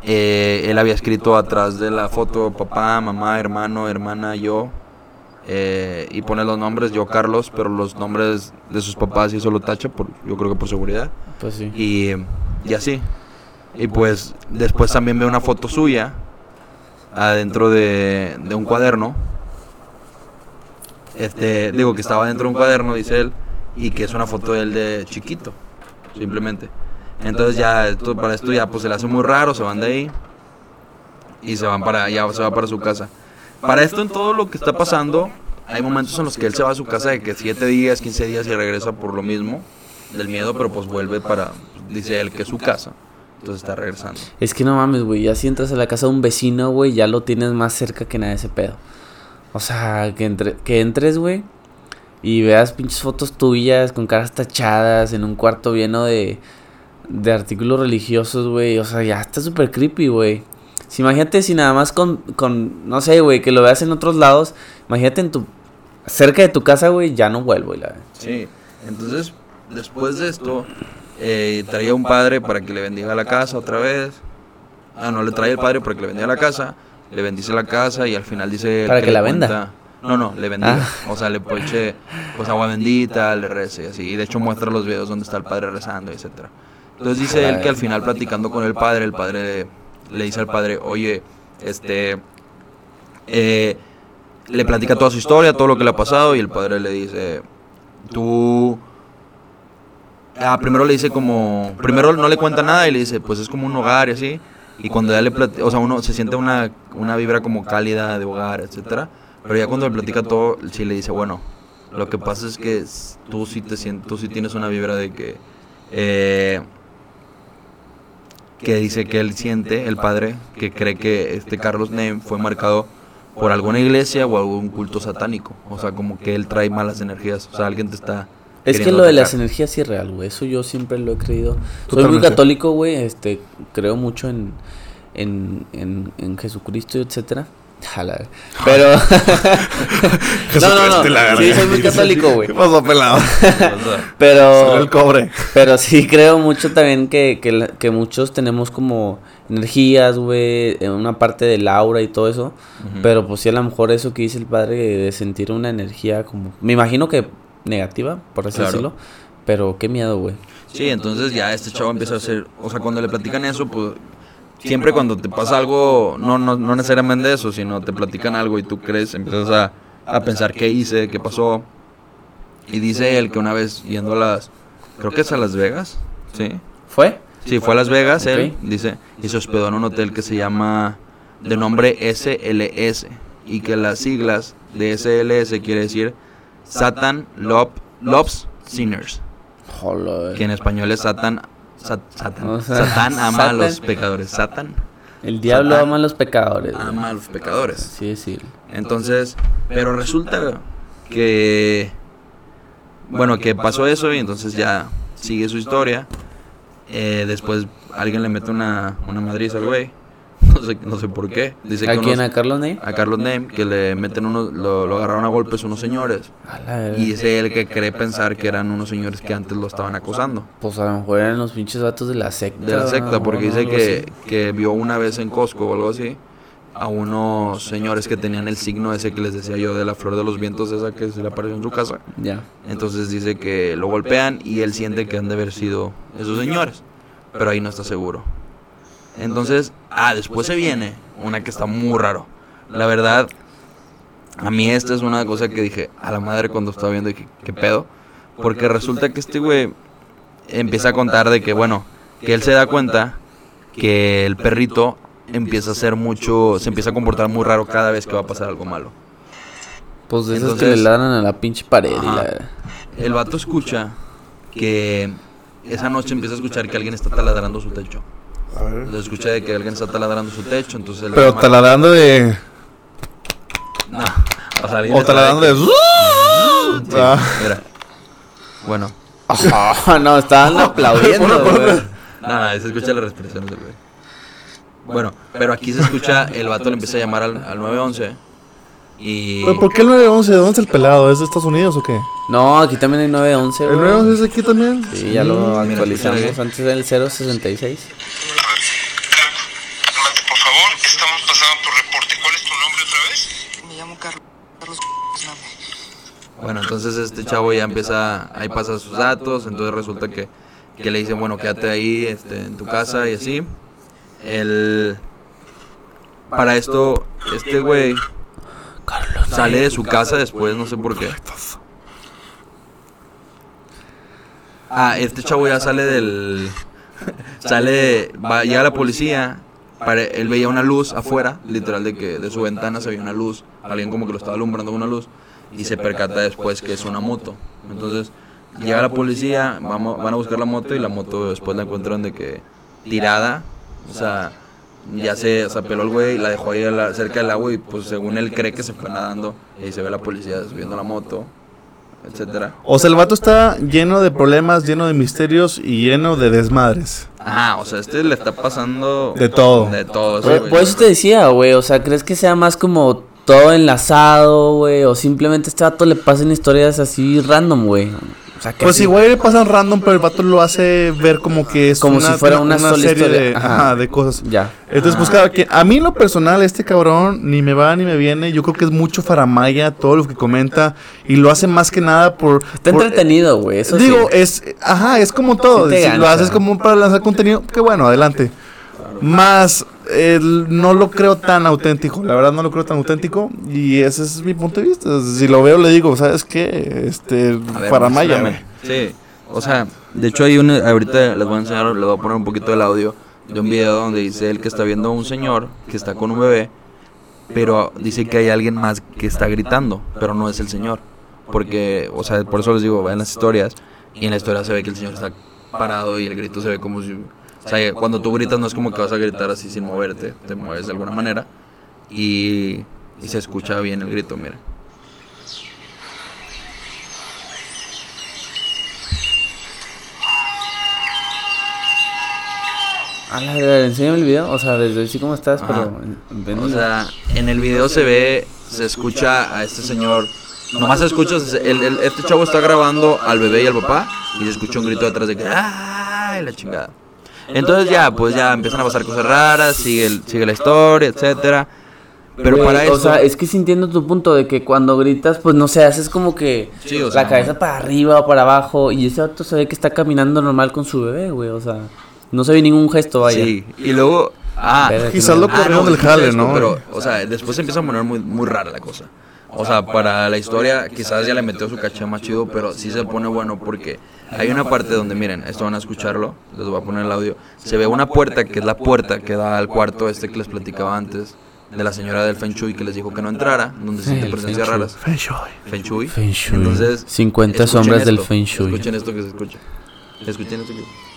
eh, él había escrito atrás de la foto papá, mamá, hermano, hermana, yo, eh, y pone los nombres, yo Carlos, pero los nombres de sus papás y eso lo tacha, por, yo creo que por seguridad, Pues sí. y, y así. Y pues después también ve una foto suya adentro de, de un cuaderno. Este, digo que estaba dentro de un cuaderno, dice él, y que es una foto de él de chiquito, simplemente. Entonces ya esto, para esto ya pues se le hace muy raro, se van de ahí y se van para ya se va para su casa. Para esto en todo lo que está pasando, hay momentos en los que él se va a su casa de que 7 días, 15 días y regresa por lo mismo del miedo, pero pues vuelve para dice él que es su casa. Entonces está regresando. Es que no mames, güey, ya si entras a la casa de un vecino, güey, ya lo tienes más cerca que nada de ese pedo. O sea, que, entre, que entres, güey, y veas pinches fotos tuyas con caras tachadas en un cuarto lleno de, de artículos religiosos, güey. O sea, ya está súper creepy, güey. Si imagínate si nada más con, con no sé, güey, que lo veas en otros lados. Imagínate en tu, cerca de tu casa, güey, ya no vuelvo, y la Sí, entonces después de esto eh, traía un padre para que le bendiga la casa otra vez. Ah, no, le trae el padre para que le bendiga la casa, le bendice la casa y al final dice... Para que la venda. cuenta- No, no, le bendiga. Ah. O sea, le eche pues agua bendita, le rece y así. Y de hecho muestra los videos donde está el padre rezando, etcétera. Entonces dice él que al final platicando con el padre, el padre le dice al padre, oye, este... eh, le platica toda su historia, todo lo que le ha pasado y el padre le dice, tú... Ah, primero le dice como... Primero no le cuenta nada y le dice, pues es como un hogar y así. Y cuando ya le platica, o sea, uno se siente una, una vibra como cálida de hogar, etcétera. Pero ya cuando le platica todo, sí le dice, bueno, lo que pasa es que tú sí te sientes, tú sí tienes una vibra de que... eh, que dice que él siente, el padre, que cree que este Carlos Name fue marcado por alguna iglesia o algún culto satánico. O sea, como que él trae malas energías. O sea, alguien te está... Es que lo de las energías sí es real, güey. Eso yo siempre lo he creído. Soy muy católico, güey. Este, creo mucho en, en, en, en Jesucristo etcétera. Jala. Pero. no, no, no. Sí, soy muy católico, güey. ¿Qué pasó, pelado? Pero. El cobre. Pero sí creo mucho también que, que, que muchos tenemos como energías, güey, una parte del aura y todo eso. Pero pues sí, a lo mejor eso que dice el padre de sentir una energía como... Me imagino que negativa, por así Claro. decirlo. Pero qué miedo, güey. Sí, entonces ya este chavo empieza a hacer, o sea, cuando le platican eso, pues siempre cuando te pasa algo, no, no, no necesariamente eso, sino te platican algo y tú crees, empiezas a, a pensar qué hice, qué pasó. Y dice él que una vez yendo a las, creo que es a Las Vegas, ¿sí? ¿Fue? Sí, fue a Las Vegas, él dice, y se hospedó en un hotel que se llama, de nombre SLS. y que las siglas de SLS quiere decir Satan Love, Loves Sinners, Joder. que en español es Satan, Sat- Satan, O sea, Satán ama a los pecadores, Satan El diablo Satán ama a los pecadores. ama a los pecadores. Sí, sí. Entonces, pero resulta que, bueno, que pasó eso y entonces ya sigue su historia. Eh, después alguien le mete una, una madriz al güey. No sé, no sé por qué. Dice que ¿A quién? unos- ¿A Carlos Ney? a Carlos Name, que le meten unos, lo, lo agarraron a golpes unos señores. A. Y es él que cree pensar que eran unos señores que antes lo estaban acosando. Pues a lo mejor eran los pinches vatos de la secta. De la secta, porque dice que, que vio una vez en Costco o algo así a unos señores que tenían el signo ese que les decía yo de la flor de los vientos, esa que se le apareció en su casa. Ya. Entonces dice que lo golpean y él siente que han de haber sido esos señores, pero ahí no está seguro. Entonces, ah, después se viene una que está muy raro. La verdad, a mí esta es una cosa que dije a la madre cuando estaba viendo, dije, ¿qué pedo? Porque resulta que este güey empieza a contar de que, bueno, que él se da cuenta que el perrito empieza a hacer mucho, se empieza a comportar muy raro cada vez que va a pasar algo malo. Pues de esos que Entonces- le ladran a la pinche pared y la... El vato escucha que esa noche empieza a escuchar que alguien está taladrando su techo. A ver. Lo escucha de que alguien está taladrando su techo, entonces él Pero llama- taladrando de. No, o sea, O está taladrando de. Sí, Ah. mira. Bueno, Ah, no, estaban aplaudiendo, güey. nada, se escucha la respiración del güey. Bueno, pero aquí se escucha, el vato le empieza a llamar al, al 911 y... ¿Pero por qué el 911? ¿De dónde es el pelado? ¿Es de Estados Unidos o qué? No, aquí también hay 911, ¿El güey. 911 es de aquí también? Sí, ya lo Mira, actualizamos. escúchale. Antes era el 066. Estamos pasando tu reporte. ¿Cuál es tu nombre otra vez? Me llamo Carlos. Bueno, entonces este chavo ya empieza, ahí pasa sus datos, entonces resulta que, que le dicen, bueno, quédate ahí este, en tu casa y así. El, para esto, este güey sale de su casa después, no sé por qué. Ah, este chavo ya sale del... Sale, va, llega la policía, él veía una luz afuera, literal de que de su ventana se veía una luz, alguien como que lo estaba alumbrando con una luz y se percata después que es una moto. Entonces llega la policía, vamos, van a buscar la moto y la moto después la encuentran de que tirada, o sea, ya se, se peló el güey, la dejó ahí cerca del agua y pues según él cree que se fue nadando y se ve la policía subiendo la moto, etcétera. O sea, el vato está lleno de problemas, lleno de misterios y lleno de desmadres. Ajá, o sea, este le está pasando De todo. De todo. sí, Por, güey. por eso te decía, güey. O sea, ¿crees que sea más como todo enlazado, güey? O simplemente a este vato le pasan historias así random, güey. O sea, que Pues así- igual le pasan random, pero el vato lo hace ver como que es Como si fuera una sola serie historia. de, Ajá. ajá, de cosas. Ya. Entonces, pues cada quien, a mí en lo personal, este cabrón ni me va ni me viene. Yo creo que es mucho faramaya todo lo que comenta y lo hace más que nada por. Está por- entretenido, güey. Eso Digo, sí. es, ajá, es como todo. Sí te si lo haces como para lanzar contenido, que bueno, adelante. Más, el- no lo creo tan auténtico. La verdad, no lo creo tan auténtico. Y ese es mi punto de vista. Si lo veo, le digo, ¿sabes qué? Este, ver, faramaya, muéstrame. güey. Sí, o sea, de hecho hay un, ahorita les voy a enseñar, les voy a poner un poquito del audio de un video donde dice él que está viendo a un señor que está con un bebé, pero dice que hay alguien más que está gritando, pero no es el señor. Porque, o sea, por eso les digo, vean las historias y en la historia se ve que el señor está parado y el grito se ve como si... O sea, cuando tú gritas no es como que vas a gritar así sin moverte, te mueves de alguna manera y, y se escucha bien el grito, mira. A la verga, enséñame el video. O sea, desde así como estás, Ajá. pero. O sea, en el video se ve, se escucha a este señor. Nomás se escucha, el- este chavo está grabando al bebé y al papá y se escucha un grito detrás de que ¡ay! la chingada. Entonces ya, pues ya empiezan a pasar cosas raras, sigue, el- sigue la historia, etcétera. Pero para eso, O sea, es que sí entiendo tu punto de que cuando gritas, pues no sé, haces como que Sí, o sea, la cabeza para arriba o para abajo. Y ese vato se ve que está caminando normal con su bebé, güey. O sea, no se ve ningún gesto, vaya. sí, y luego, ah, Quizás lo Ah, corrieron del escucha jale, ¿no? Pero, o sea, después se empieza a poner muy, muy rara la cosa. O sea, para la historia quizás ya le metió su caché más chido, pero sí se pone bueno porque hay una parte donde, miren, esto van a escucharlo, les voy a poner el audio. Se ve una puerta que es la puerta que da al cuarto este que les platicaba antes, de la señora del Feng Shui que les dijo que no entrara, donde se sienten presencias raras. Feng Shui. Feng Shui. Feng Shui. Entonces, 50 escuchen sombras del esto, Feng Shui. Escuchen esto que se escucha. Escuchen esto que...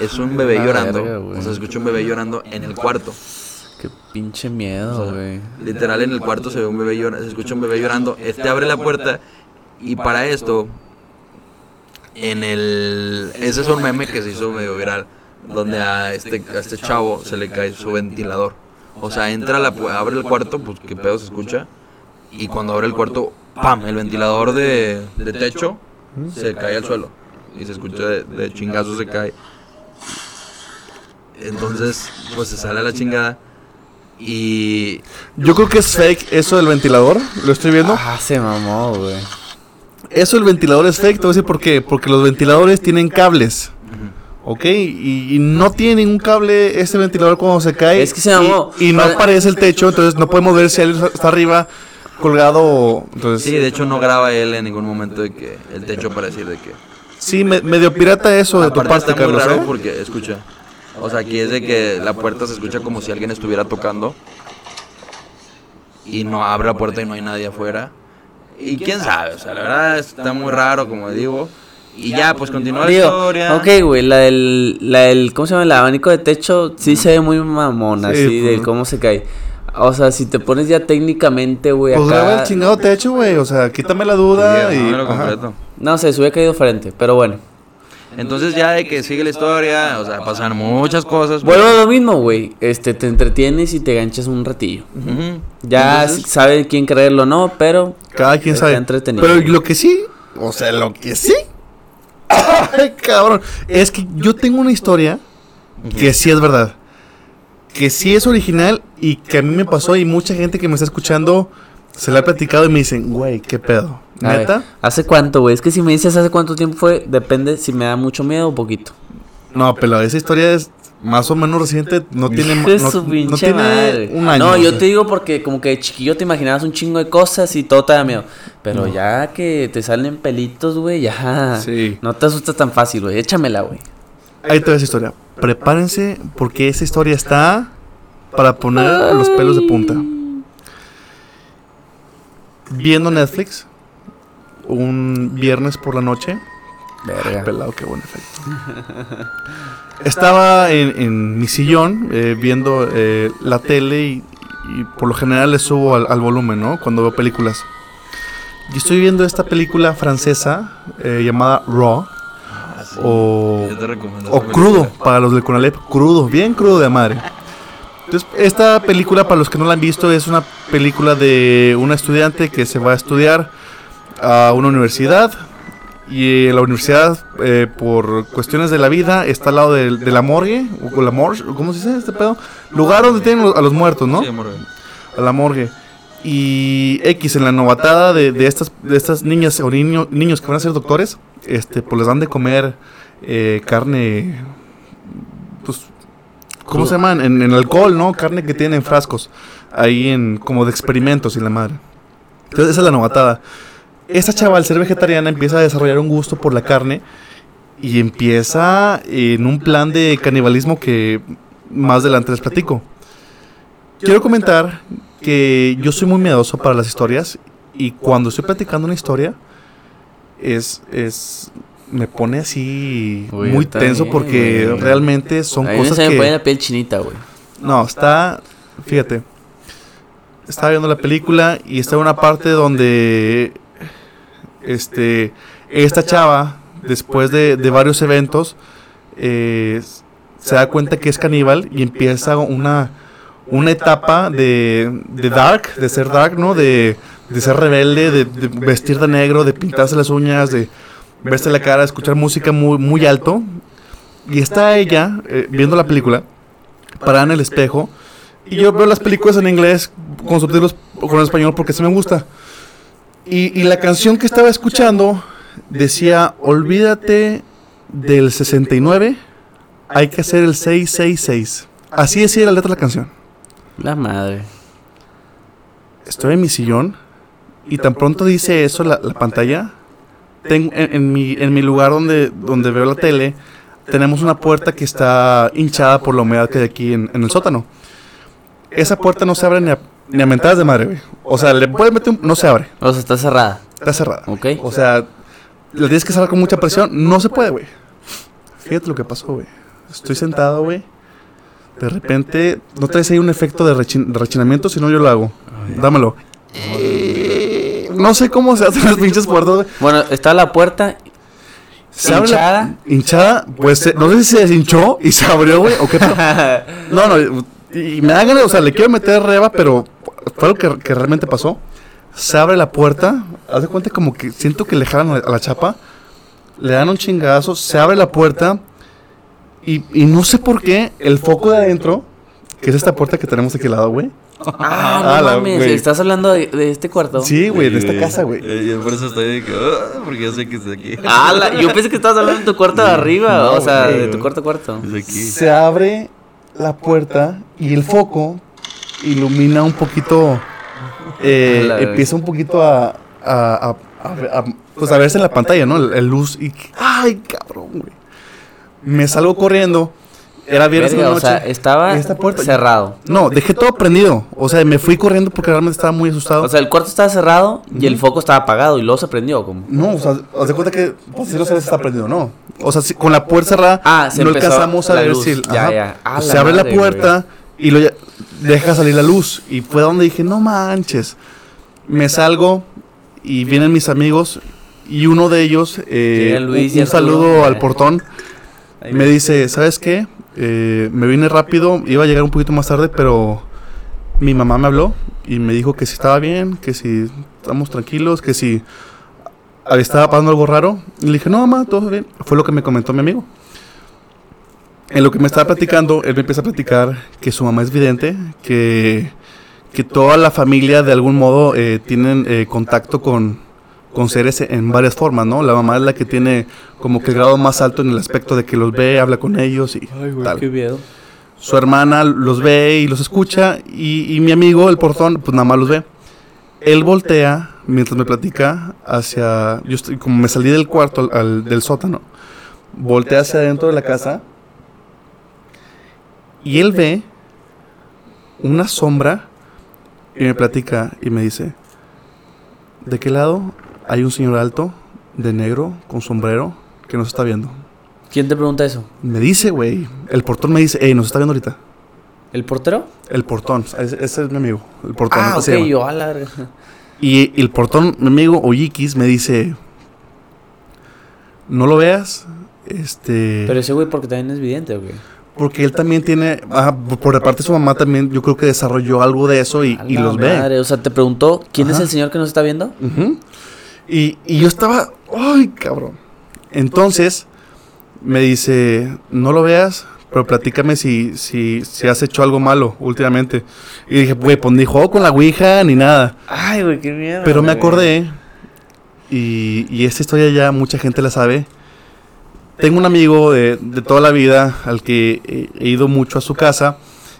Es un bebé llorando. verga, o sea, se escucha un bebé llorando en el cuarto. Qué pinche miedo, güey. Literal en el cuarto se ve un bebé llorando, se escucha un bebé llorando. Este abre la puerta y para esto en el ese es un meme que se hizo medio viral donde a este a este chavo se le cae su ventilador. O sea, entra la abre el cuarto, pues qué pedo se escucha y cuando abre el cuarto, pam, el ventilador de, de techo se cae al suelo y se escucha de, de chingazo se cae. Entonces, pues se sale a la chingada y Yo creo que es fake eso del ventilador. Lo estoy viendo. Ah, se mamó, güey. Eso del ventilador es fake. Te voy a decir por qué. Porque los ventiladores tienen cables. ¿Ok? Y, y no tiene ningún cable ese ventilador cuando se cae. Es que se y- llamó- Y, no para- aparece el techo. Entonces no podemos ver si él está arriba colgado. Entonces, Sí, de hecho no graba él en ningún momento de que el techo para decir de que. sí, me- medio pirata eso de tu parte, está muy Carlos. raro ¿eh? porque escucha. O sea, aquí es de que la puerta se escucha como si alguien estuviera tocando y no abre la puerta y no hay nadie afuera. Y quién sabe, o sea, la verdad está muy raro, como digo. Y ya, pues continúa la historia. ok, güey, la del, la del, ¿cómo se llama? El abanico de techo sí se ve muy mamona, Sí, así, de pues. cómo se cae. O sea, si te pones ya técnicamente, güey, Pues graba el acá... chingado techo, güey. O sea, quítame la duda. Sí, y, dámelo ajá. completo. No sé, se hubiera caído frente, pero bueno. Entonces ya de que sigue la historia, o sea, pasan muchas cosas. Vuelvo a lo mismo, güey. Este, te entretienes y te ganchas un ratillo. Ya Entonces, sabe quién creerlo o no, pero... Cada quien Está sabe. entretenido. Pero lo que sí, o sea, lo que sí. Ay, cabrón. Es que yo tengo una historia que sí es verdad. Que sí es original y que a mí me pasó y mucha gente que me está escuchando se la ha platicado y me dicen, güey, ¿qué pedo? ver, ¿Neta? ¿Hace cuánto, güey? Es que si me dices hace cuánto tiempo fue, depende si me da mucho miedo o poquito. No, pero esa historia es más o menos reciente. No tiene, no, no tiene madre. un año. No, o yo sea. te digo porque como que de chiquillo te imaginabas un chingo de cosas y todo te da miedo. Pero ya que te salen pelitos, güey, ya. Sí. No te asustas tan fácil, güey. Échamela, güey. Ahí te esa historia. Prepárense porque esa historia está para poner los pelos de punta. Viendo Netflix un viernes por la noche. Verga. Pelado, qué buen efecto. Estaba en, en mi sillón eh, viendo eh, la tele y, y por lo general le subo al, al volumen, ¿no? Cuando veo películas. Y estoy viendo esta película francesa eh, llamada Raw. O, te recomiendo o esa crudo, para los del Conalep, crudo, bien crudo de madre. Entonces, esta película, para los que no la han visto, es una película de una estudiante que se va a estudiar a una universidad. Y en la universidad, eh, por cuestiones de la vida, está al lado de, de la morgue, o la morgue, ¿cómo se dice este pedo? Lugar donde tienen a los muertos, ¿no? A la morgue. Y X en la novatada de, de estas de estas niñas o niño- niños que van a ser doctores, este pues les dan de comer eh, carne pues ¿cómo se llaman? En, en alcohol, ¿no? Carne que tienen en frascos ahí en como de experimentos y la madre. Entonces esa es la novatada. Esta chava al ser vegetariana empieza a desarrollar un gusto por la carne y empieza en un plan de canibalismo que más adelante les platico. Quiero comentar que yo soy muy miedoso para las historias y cuando estoy platicando una historia es es me pone así Uy, muy tenso bien, porque güey. realmente son a mí cosas se me pone que la piel chinita, güey. no, está fíjate. Estaba viendo la película y está una parte donde este esta chava después de, de varios eventos eh, se da cuenta que es caníbal y empieza una una etapa de, de dark, de ser dark, ¿no? De, de ser rebelde, de, de vestir de negro, de pintarse las uñas, de verse la cara, escuchar música muy, muy alto. Y está ella eh, viendo la película, parada en el espejo. Y yo veo las películas en inglés con subtítulos con español porque se me gusta. Y, y la canción que estaba escuchando decía, olvídate del 69, hay que hacer el 666. Así decía la letra de la canción. La madre. Estoy en mi sillón y tan pronto dice eso la, la pantalla, tengo, en, en mi, en mi lugar donde, donde veo la tele, tenemos una puerta que está hinchada por la humedad que hay aquí en, en el sótano. Esa puerta no se abre ni a, ni a mentadas de madre, güey. O sea, le puedes meter un... No se abre. O sea, está cerrada. Está cerrada. Ok. O sea, la tienes que cerrar con mucha presión. No se puede, güey. Fíjate lo que pasó, güey. Estoy sentado, güey. De repente, no traes ahí un efecto de rechin- de rechinamiento, si no yo lo hago. Dámelo. Eh, No sé cómo se hacen las pinches puertas, güey. Bueno, está la puerta. Se abre la- ¿Hinchada? pues eh, no sé si se deshinchó y se abrió, güey, o qué. No, no, y me da ganas, o sea, le quiero meter reba, pero fue lo que, que realmente pasó. Se abre la puerta, haz de cuenta como que siento que le jalan a la, a la chapa, le dan un chingazo, se abre la puerta y, y no sé por qué el foco de adentro, que es esta puerta que tenemos aquí al lado, güey. Ah, Ah, no la- mames. güey. Estás hablando de, de este cuarto. Sí, güey, de esta casa, güey. Eh, Yo por eso estoy de que. "Ah", porque yo sé que es de aquí. Ah, la- yo pensé que estabas hablando de tu cuarto de arriba. No, o sea, güey. de tu cuarto cuarto. Es de aquí. Se abre la puerta y el foco ilumina un poquito, eh, la empieza un poquito a, a, a- a- a- pues a verse en la pantalla, ¿no? El luz y, ay, cabrón, güey. Me salgo corriendo, era viernes en la o sea, noche. estaba esta puerta- cerrado. No, dejé todo prendido, o sea, me fui corriendo porque realmente estaba muy asustado. O sea, el cuarto estaba cerrado y el foco estaba apagado y luego se prendió. Como. no, o sea, haz de cuenta que, pues, si no sabes si está prendido, no. O sea, si- con la puerta cerrada, Ah, se no alcanzamos a la ver luz. si. Ya, ya. Ah, se abre madre, la puerta y lo ya- deja salir la luz. Y fue donde dije, no manches. Me salgo y vienen mis amigos. Y uno de ellos, eh, Luis un, saludo al portón, me dice, ¿sabes qué? Eh, me vine rápido, iba a llegar un poquito más tarde, pero mi mamá me habló y me dijo que si estaba bien, que si estamos tranquilos, que si estaba pasando algo raro. Y le dije, no, mamá, todo bien. Fue lo que me comentó mi amigo. En lo que me estaba platicando, él me empieza a platicar que su mamá es vidente, que, que toda la familia de algún modo eh, tienen eh, contacto con, con seres en varias formas, ¿no? La mamá es la que tiene como que el grado más alto en el aspecto de que los ve, habla con ellos y tal. miedo. Su hermana los ve y los escucha y, y mi amigo, el portón, pues nada más los ve. Él voltea mientras me platica hacia, yo estoy, como me salí del cuarto, al- al- del sótano, voltea hacia adentro de la casa y él ve una sombra y me platica y me dice, ¿de qué lado hay un señor alto, de negro, con sombrero, que nos está viendo? ¿Quién te pregunta eso? Me dice, güey, el portón me dice, hey, nos está viendo ahorita. ¿El portero? El portón, ese, ese es mi amigo, el portón. Ah, ok, yo a la verga. Y el portón, mi amigo Oyikis, me dice, no lo veas, este... Pero ese güey, porque también es vidente, ¿o qué? porque él también tiene, ajá, por- por parte de su mamá también, yo creo que desarrolló algo de eso y, y la los ve. madre, O sea, te preguntó, ¿quién es el señor que nos está viendo? Ujú. Y, y yo estaba, ay, cabrón. Entonces, me dice, no lo veas, pero platícame si, si, si has hecho algo malo últimamente. Y dije, güey, pues ni juego con la Ouija ni nada. Ay, güey, qué miedo. Pero me acordé, y, y esta historia ya mucha gente la sabe. Tengo un amigo de, de toda la vida al que he, ido mucho a su casa.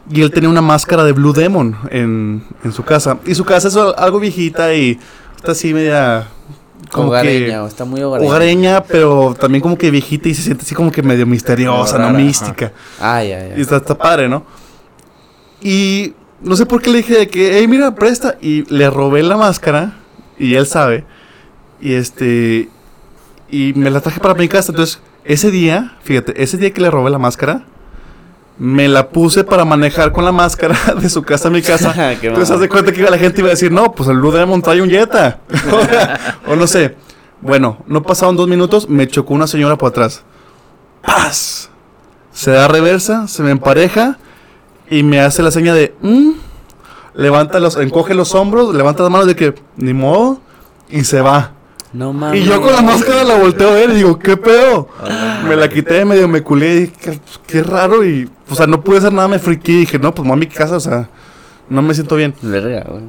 Y él tenía una máscara de Blue Demon en, en su casa. Y su casa es al- algo viejita y está así media... Como Hogareña, que o está muy hogareña. hogareña, pero también como que viejita y se siente así como que medio misteriosa, ¿no? Mística. Ah, ya, ya. Y está, está padre, ¿no? Y no sé por qué le dije de que, hey, mira, presta. Y le robé la máscara. Y él sabe. Y este. Y me la traje para mi casa. Entonces, ese día, fíjate, ese día que le robé la máscara, me la puse para manejar con la máscara de su casa a mi casa. Qué Entonces, haz de cuenta que la gente iba a decir, no, pues el Blue Demon trae un Jetta. o no sé. Bueno, no pasaron dos minutos, me chocó una señora por atrás. ¡Paz! Se da reversa, se me empareja y me hace la seña de, "Mm". levanta los, encoge los hombros, levanta las manos de que, ni modo, y se va. No mames. Y yo con la máscara la volteo a ver y digo, ¿qué pedo? Me la quité, medio me culé y dije, qué, qué raro. Y, o sea, no pude hacer nada, me friqué y dije, no, pues mami, mi casa, o sea, no me siento bien. Verga, güey.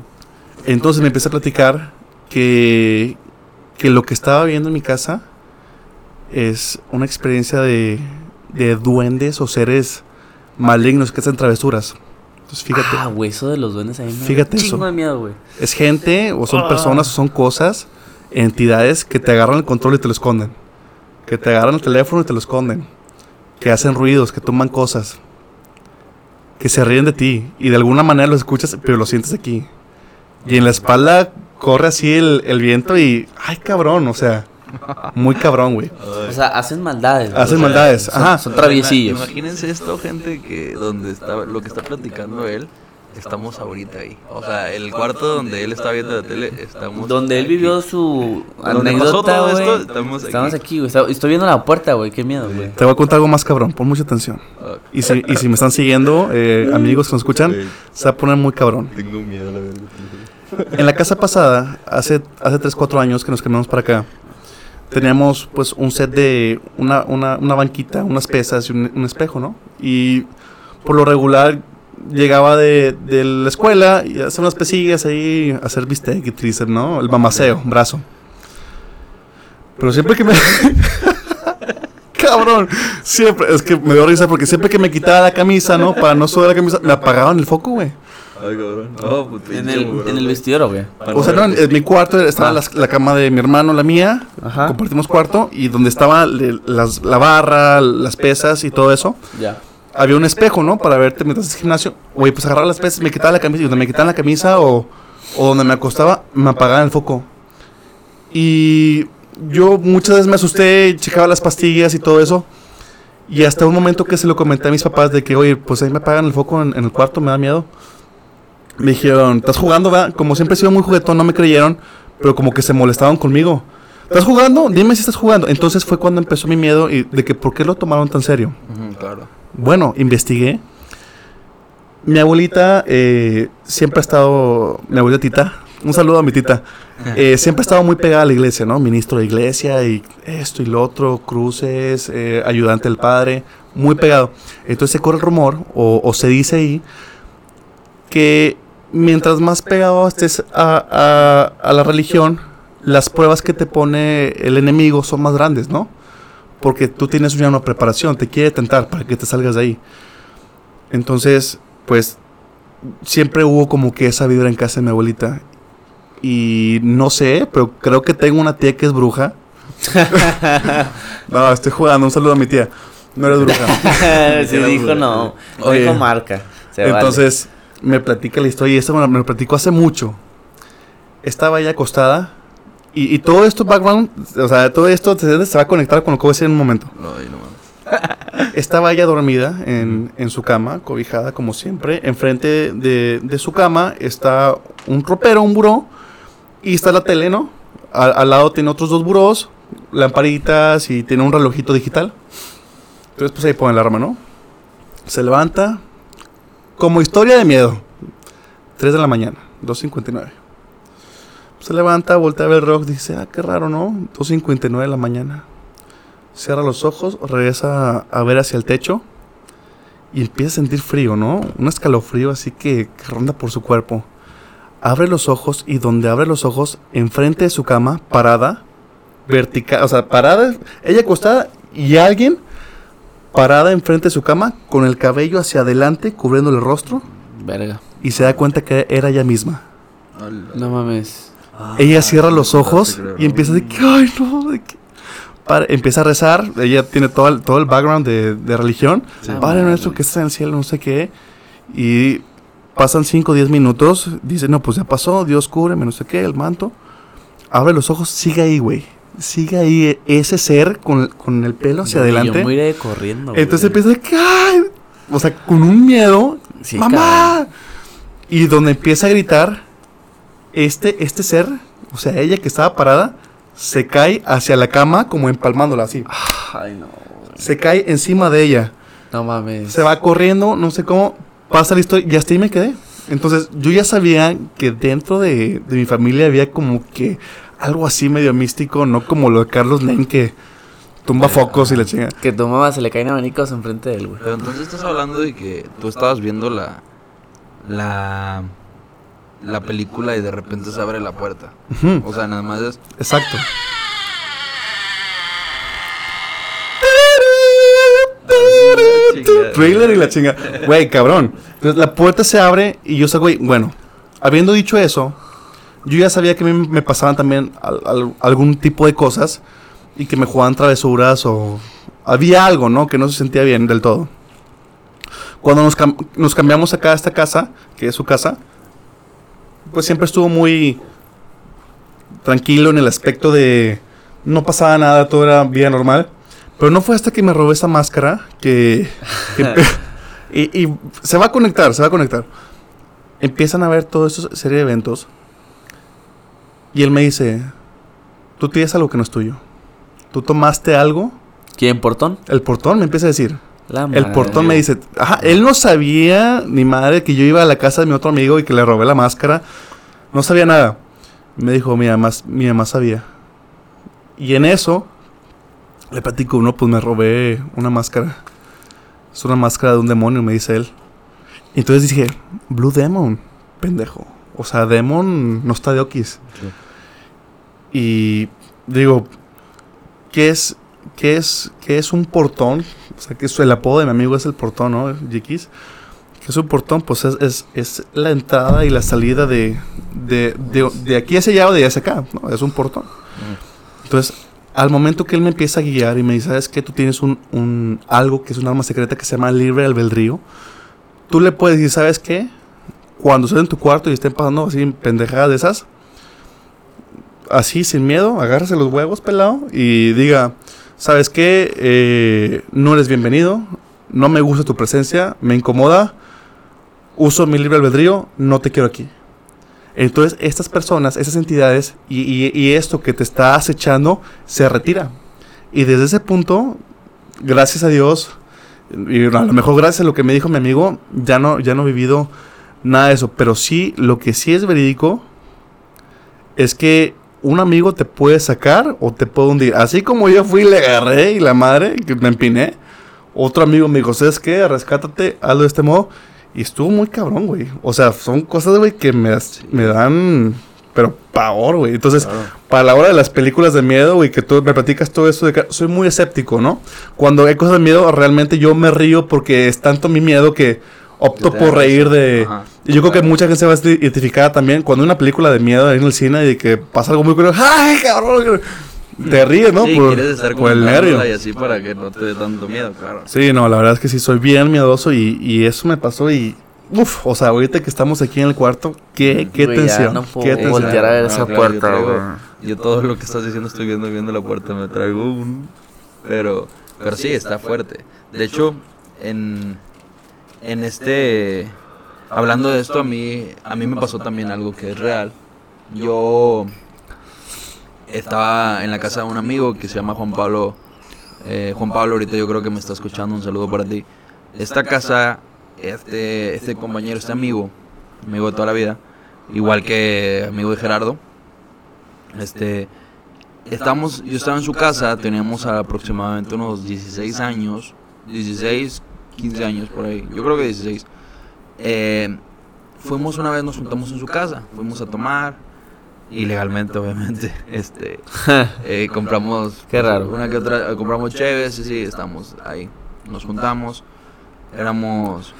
Entonces me empecé a platicar que, que lo que estaba viendo en mi casa es una experiencia de, de duendes o seres malignos que hacen travesuras. Entonces fíjate, Ah, güey, eso de los duendes ahí me da Fíjate chingo eso. de miedo, güey. es gente o son Ah. personas o son cosas entidades que te agarran el control y te lo esconden. Que te agarran el teléfono y te lo esconden. Que hacen ruidos, que toman cosas. Que se ríen de ti. Y de alguna manera los escuchas, pero lo sientes aquí. Y en la espalda corre así el, el viento y... ¡Ay, cabrón! O sea, muy cabrón, güey. O sea, hacen maldades. güey. Hacen maldades. Son, Ajá. son traviesillos. Imagínense esto, gente, que donde está, lo que está platicando él, estamos ahorita ahí. O sea, el cuarto donde él está viendo la tele, estamos Donde él aquí. vivió su Donde pasó anécdota, todo esto, güey. estamos aquí. Estamos aquí, güey. Está- Estoy viendo la puerta, güey. Qué miedo, güey. Te voy a contar algo más cabrón. Pon mucha atención. Y si, y si me están siguiendo, eh, amigos que nos escuchan, se va a poner muy cabrón. Tengo miedo, la verdad. En la casa pasada, hace, hace 3, 4 años que nos cambiamos para acá, teníamos pues un set de una, una, una banquita, unas pesas y un, un espejo, ¿no? Y por lo regular llegaba de, de la escuela y hacer unas pesillas ahí, hacer bistec y tríceps, ¿no? El mamaceo, brazo. Pero siempre que me... Cabrón, siempre, es que me dio risa porque siempre que me quitaba la camisa, ¿no? Para no sudar la camisa, me apagaban el foco, güey. Ay, cabrón. No, En el, en el güey. vestidor, güey. O sea, no, en, en mi cuarto estaba la, la cama de mi hermano, la mía. Ajá. Compartimos cuarto. Y donde estaba le- las- la barra, las pesas y todo eso, Ya. Había un espejo, ¿no? Para verte mientras haces gimnasio. Güey, pues agarraba las pesas, me quitaba la camisa. Y donde me quitaban la camisa o, o donde me acostaba, me apagaban el foco. Y yo muchas veces me asusté, checaba las pastillas y todo eso. Y hasta un momento que se lo comenté a mis papás de que, oye, pues ahí me apagan el foco en, en el cuarto, me da miedo. Me dijeron, ¿estás jugando? Como siempre he sido muy juguetón, no me creyeron, pero como que se molestaban conmigo. ¿Estás jugando? Dime si estás jugando. Entonces fue cuando empezó mi miedo y de que por qué lo tomaron tan serio. Ujú, claro. Bueno, investigué. Mi abuelita eh, siempre ha estado, mi abuelita tita, un saludo a mi tita, eh, siempre ha estado muy pegada a la iglesia, ¿no? Ministro de iglesia y esto y lo otro, cruces, eh, ayudante del padre, muy pegado. Entonces se corre el rumor, o, o se dice ahí, que mientras más pegado estés a, la religión, las pruebas que te pone el enemigo son más grandes, ¿no? Porque tú tienes ya una preparación, te quiere tentar para que te salgas de ahí. Entonces, pues, siempre hubo como que esa vibra en casa de mi abuelita. Y no sé, pero creo que tengo una tía que es bruja. no, estoy jugando, un saludo a mi tía. No eres bruja. Se dijo no. Oye. Dijo marca. Se vale. Entonces, me platica la historia y esto me lo, me lo platicó hace mucho. Estaba ella acostada y, y todo esto background, o sea, todo esto se, se va a conectar con lo que voy a decir en un momento. No, no. Estaba ella dormida en, en su cama, cobijada como siempre. Enfrente de, de su cama está un ropero, un buró, y está la tele, ¿no? Al, al lado tiene otros dos burós, lamparitas y tiene un relojito digital. Entonces, pues ahí pone el arma, ¿no? Se levanta, como historia de miedo. 3 de la mañana, 2.59. Se levanta, voltea a ver el reloj, dice, ah, qué raro, ¿no? 2.59 de la mañana. Cierra los ojos, regresa a, ver hacia el techo y empieza a sentir frío, ¿no? Un escalofrío así que, que ronda por su cuerpo. Abre los ojos y donde abre los ojos, enfrente de su cama, parada, vertical, o sea, parada, ella acostada y alguien parada enfrente de su cama con el cabello hacia adelante cubriéndole el rostro Verga. y se da cuenta que era ella misma. No mames. Ella cierra los ojos y empieza de que, ay, no, de que... Para- empieza a rezar, ella tiene todo el, todo el background de, de religión. Padre nuestro que estás en el cielo, no sé qué. Y pasan 5 o 10 minutos, dice, no, pues ya pasó, Dios cúbreme, no sé qué, el manto. Abre los ojos, sigue ahí, güey. Sigue ahí ese ser con, con el pelo hacia Yo adelante. me iré corriendo. güey. Entonces empieza de que, ay, o sea, con un miedo, Sí, mamá. Y donde empieza a gritar, este, este ser, o sea, ella que estaba parada, se cae hacia la cama como empalmándola así. Ay, no. Se cae encima de ella. No mames. Se va corriendo, no sé cómo, pasa la historia y hasta ahí me quedé. Entonces yo ya sabía que dentro de, de mi familia había como que algo así medio místico, no como lo de Carlos Nen que tumba focos y la chinga. Que tu mamá se le caen abanicos enfrente de él, güey. Pero entonces estás hablando de que tú estabas viendo la. La. La película y de repente se abre la puerta. O sea, nada más es. Exacto. Trailer y la chinga. Güey, cabrón. Entonces la puerta se abre y yo salgo, güey, bueno, habiendo dicho eso, yo ya sabía que a mí me pasaban también al- al- algún tipo de cosas y que me jugaban travesuras o había algo, ¿no? Que no se sentía bien del todo. Cuando nos, cam- nos cambiamos acá a esta casa, que es su casa, pues siempre estuvo muy tranquilo en el aspecto de no pasaba nada, todo era vida normal. Pero no fue hasta que me robé esa máscara que... que y, y se va a conectar, se va a conectar. Empiezan a ver toda esta serie de eventos. Y él me dice, tú tienes algo que no es tuyo. Tú tomaste algo. ¿Quién, Portón? El portón me empieza a decir. La El portón me dice, ajá, él no sabía ni madre que yo iba a la casa de mi otro amigo y que le robé la máscara. No sabía nada. Me dijo, mi mamá, mi mamá sabía. Y en eso, le platico, no, pues me robé una máscara. Es una máscara de un demonio, me dice él. Y entonces dije, Blue Demon, pendejo. O sea, Demon no está de Okis. Y digo, ¿qué es, qué es, qué es un portón? O sea, que es el apodo de mi amigo es el portón, ¿no? Yikis. ¿Qué es un portón? Pues es, es, es la entrada y la salida de, de, de, de aquí hacia allá o de allá hacia acá, ¿no? Es un portón. Entonces, al momento que él me empieza a guiar y me dice, ¿sabes qué? Tú tienes un, un algo que es un arma secreta que se llama libre albedrío. Tú le puedes decir, ¿sabes qué? Cuando estés en tu cuarto y estén pasando así pendejadas de esas, así sin miedo, agárrese los huevos, pelado, y diga, ¿sabes qué? Eh, no eres bienvenido, no me gusta tu presencia, me incomoda, uso mi libre albedrío, no te quiero aquí. Entonces, estas personas, esas entidades y, y- y esto que te está acechando se retira. Y desde ese punto, gracias a Dios, y a lo mejor gracias a lo que me dijo mi amigo, ya no, ya no he vivido nada de eso. Pero sí, lo que sí es verídico es que un amigo te puede sacar o te puede hundir. Así como yo fui y le agarré y la madre, que me empiné. Otro amigo me dijo, ¿sabes qué? Rescátate, hazlo de este modo. Y estuvo muy cabrón, güey. O sea, son cosas, güey, que me, me dan, pero pavor, güey. Entonces, para la hora de las películas de miedo, güey, que tú me platicas todo esto, de que soy muy escéptico, ¿no? Cuando hay cosas de miedo, realmente yo me río porque es tanto mi miedo que opto por reír de... Ajá. Y yo creo que mucha gente se va a sentir identificada también cuando hay una película de miedo ahí en el cine y que pasa algo muy curioso. ¡Ay, cabrón! Te ríes, ¿no? Sí, por, quieres estar por el nervio. y así para que no te dé tanto miedo, claro. Sí, no, la verdad es que sí, soy bien miedoso y, y eso me pasó y... Uf, o sea, ahorita que estamos aquí en el cuarto, qué, qué tensión. no puedo qué tensión. voltear a ver No, esa claro, puerta, yo traigo-. Yo todo lo que estás diciendo estoy viendo viendo la puerta, me traigo un pero pero sí está fuerte. De hecho, en en este hablando de esto a mí a mí me pasó también algo que es real. Yo estaba en la casa de un amigo que se llama Juan Pablo eh, Juan Pablo ahorita yo creo que me está escuchando, un saludo para ti. Esta casa este este compañero, este amigo, amigo de toda la vida, igual que amigo de Gerardo, este, estamos, yo estaba en su casa, teníamos aproximadamente unos 16 años, 16, 15 años por ahí, yo creo que 16. Eh, fuimos una vez, nos juntamos en su casa, fuimos a tomar, ilegalmente obviamente, este, eh, compramos Qué raro. una que otra, eh, compramos cheves, y sí, estamos ahí, nos juntamos, éramos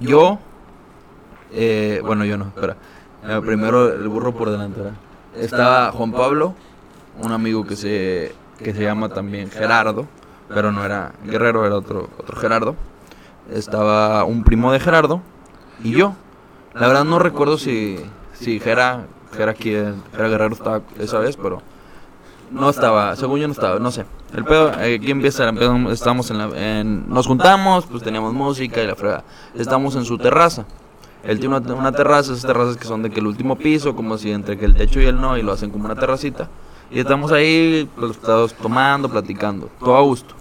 yo, eh, bueno yo no, espera, Eh, primero el burro por delante, ¿verdad? Estaba Juan Pablo, un amigo que se, que se llama también Gerardo, pero no era Guerrero, era otro, otro Gerardo. Estaba un primo de Gerardo y yo. La verdad no recuerdo si, si Gera, Gera, quien, Gera Guerrero estaba esa vez, pero no estaba, según yo no estaba, no sé. El pedo, eh, aquí empieza, estamos en la, en- nos juntamos, pues teníamos música y la frega. Estamos en su terraza. Él tiene una, una terraza, esas terrazas que son de que el último piso, como si entre que el techo y el no, y lo hacen como una terracita. Y estamos ahí, todos tomando, platicando, todo a gusto.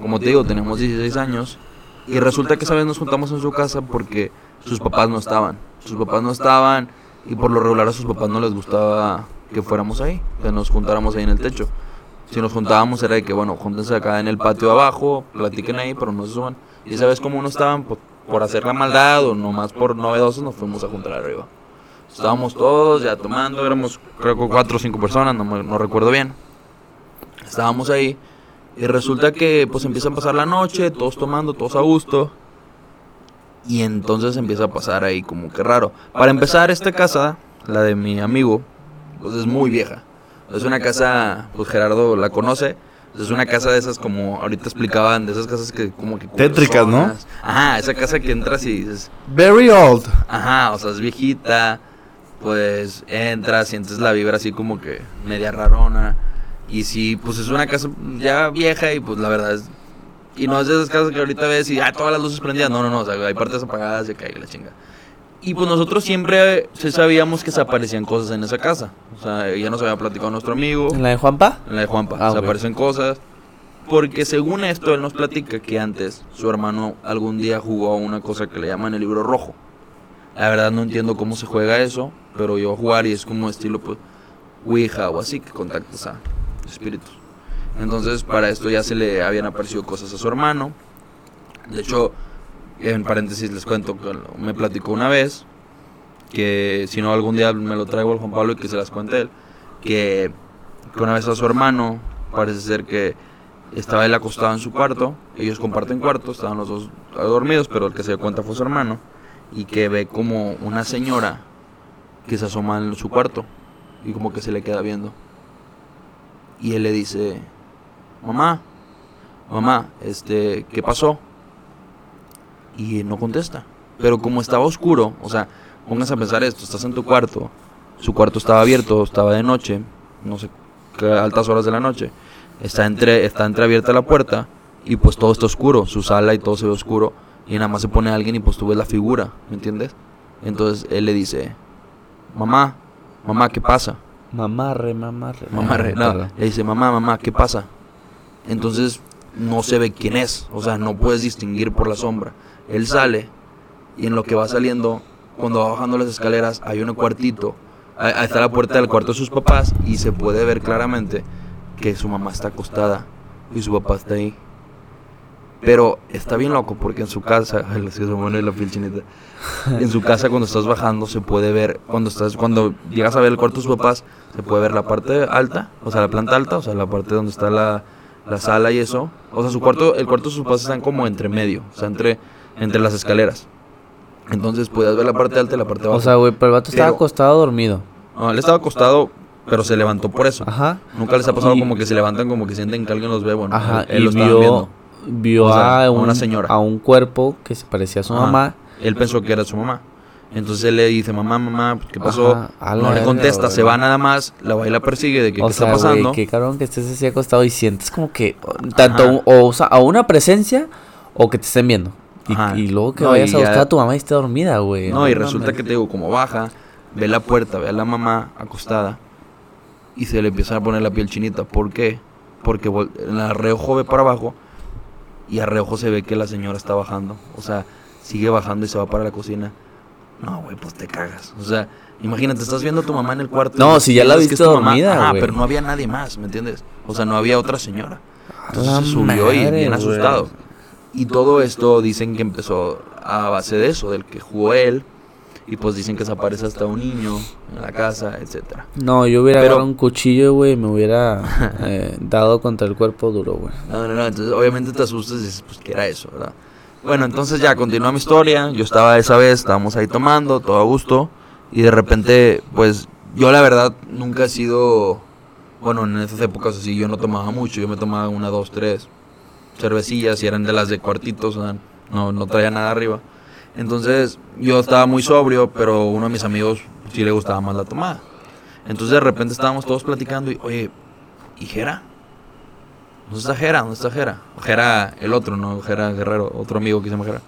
Como te digo, tenemos 16 años. Y resulta que esa vez nos juntamos en su casa porque sus papás no estaban. Sus papás no estaban y por lo regular a sus papás no les gustaba que fuéramos ahí, que nos juntáramos ahí en el techo. Si nos juntábamos era de que, bueno, júntense acá en el patio abajo, platiquen ahí, pero no se suban. Y esa vez como no estaban, pues, por hacer la maldad o nomás por novedosos, nos fuimos a juntar arriba. Estábamos todos ya tomando, éramos creo que cuatro o cinco personas, no, no recuerdo bien. Estábamos ahí y resulta que pues empieza a pasar la noche, todos tomando, todos a gusto. Y entonces empieza a pasar ahí como que raro. Para empezar, esta casa la de mi amigo, pues es muy vieja. Es una casa, pues Gerardo la conoce. Es una casa de esas como ahorita explicaban, de esas casas que como que... Tétricas, ¿no? Ajá, esa casa que entras y dices, Very old. Ajá, o sea, es viejita, pues entras, sientes la vibra así como que media rarona. Y sí, pues es una casa ya vieja y pues la verdad es... Y no es de esas casas que ahorita ves y ah, todas las luces prendidas. No, no, no, o sea, hay partes apagadas y cae la chinga. Y pues nosotros siempre sí sabíamos que se aparecían cosas en esa casa. O sea, ya nos había platicado nuestro amigo. ¿En la de Juanpa? En la de Juanpa. Ah, se aparecen cosas. Porque según esto, él nos platica que antes su hermano algún día jugó a una cosa que le llaman el libro rojo. La verdad no entiendo cómo se juega eso, pero yo jugar y es como estilo pues Ouija o así que contactas a espíritus. Entonces para esto ya se le habían aparecido cosas a su hermano. De hecho, en paréntesis les cuento que me platicó una vez que si no algún día me lo traigo al Juan Pablo y que se las cuente él, que, que una vez a su hermano parece ser que estaba él acostado en su cuarto, ellos comparten cuarto, estaban los dos dormidos, pero el que se dio cuenta fue su hermano, y que ve como una señora que se asoma en su cuarto y como que se le queda viendo. Y él le dice, mamá, mamá, este, ¿qué pasó? Y no contesta. Pero como estaba oscuro, o sea, pónganse a pensar esto, estás en tu cuarto, su cuarto estaba abierto, estaba de noche, no sé qué altas horas de la noche, está entre, está entreabierta la puerta y pues todo está oscuro, su sala y todo se ve oscuro y nada más se pone alguien y pues tú ves la figura, ¿me entiendes? Entonces él le dice, mamá, mamá, ¿qué pasa? Mamarre, mamarre. Mamá, re- no, le dice, mamá, mamá, ¿qué pasa? Entonces no se ve quién es, o sea, no puedes distinguir por la sombra. Él sale y en lo que va saliendo, cuando va bajando las escaleras, hay un cuartito, ahí está la puerta del cuarto de sus papás y se puede ver claramente que su mamá está acostada y su papá está ahí. Pero está bien loco porque en su casa, la piel chinita. En su casa cuando estás bajando se puede ver, cuando estás, cuando llegas a ver el cuarto de sus papás, se puede ver la parte alta, o sea la planta alta, o sea la parte donde está la, la sala y eso. O sea su cuarto, el cuarto de sus papás están como entre medio, o sea entre, entre las escaleras. Entonces puedes ver la parte alta y la parte baja. O sea, güey, pero el vato estaba Pero- acostado dormido. No, él estaba acostado, pero se levantó por eso. Ajá. Nunca les ha pasado Y- como que se levantan como que sienten que alguien los ve, bueno, Ajá. él, él y lo estaba vio, viendo. Vio O sea, a, a un, una señora. a un cuerpo que se parecía a su Ajá. mamá. Él pensó que era su mamá. Entonces él le dice, mamá, mamá, ¿qué pasó? Ajá, la no le contesta, se va nada más, la va y la persigue de que o qué sea, está pasando. güey, qué cabrón que estés así acostado y sientes como que tanto un- o, o sea, a una presencia o que te estén viendo. Y, y luego que No, vayas y a buscar ya- a tu mamá y esté dormida, güey. No, y mames. resulta que te digo, como baja, ve la puerta, ve a la mamá acostada y se le empieza a poner la piel chinita. ¿Por qué? Porque el reojo ve para abajo y a reojo se ve que la señora está bajando. O sea, sigue bajando y se va para la cocina. No, güey, pues te cagas. O sea, imagínate, estás viendo a tu mamá en el cuarto. No, y si ya la viste dormida, güey. pero no había nadie más, ¿me entiendes? O sea, no había otra señora. Entonces se subió y madre, bien güey. asustado. Y todo esto dicen que empezó a base de eso, del que jugó él. Y pues dicen que se aparece hasta un niño en la casa, etcétera. No, yo hubiera Pero- agarrado un cuchillo, güey, y me hubiera eh, dado contra el cuerpo duro, güey. No, no, no, entonces obviamente te asustas y dices, pues, ¿qué era eso, verdad? Bueno, entonces ya continúa mi historia. Yo estaba esa vez, estábamos ahí tomando, todo a gusto. Y de repente, pues, yo la verdad nunca he sido. Bueno, en esas épocas así, yo no tomaba mucho. Yo me tomaba una, dos, tres cervecillas y eran de las de cuartitos, o sea, no, no traía nada arriba. Entonces, yo estaba muy sobrio, pero uno de mis amigos sí le gustaba más la tomada. Entonces, de repente estábamos todos platicando y, oye, ¿y Jera? ¿Dónde está Jera? ¿Dónde está Jera? Jera, el otro, no Jera Guerrero, otro amigo que se llama Jera.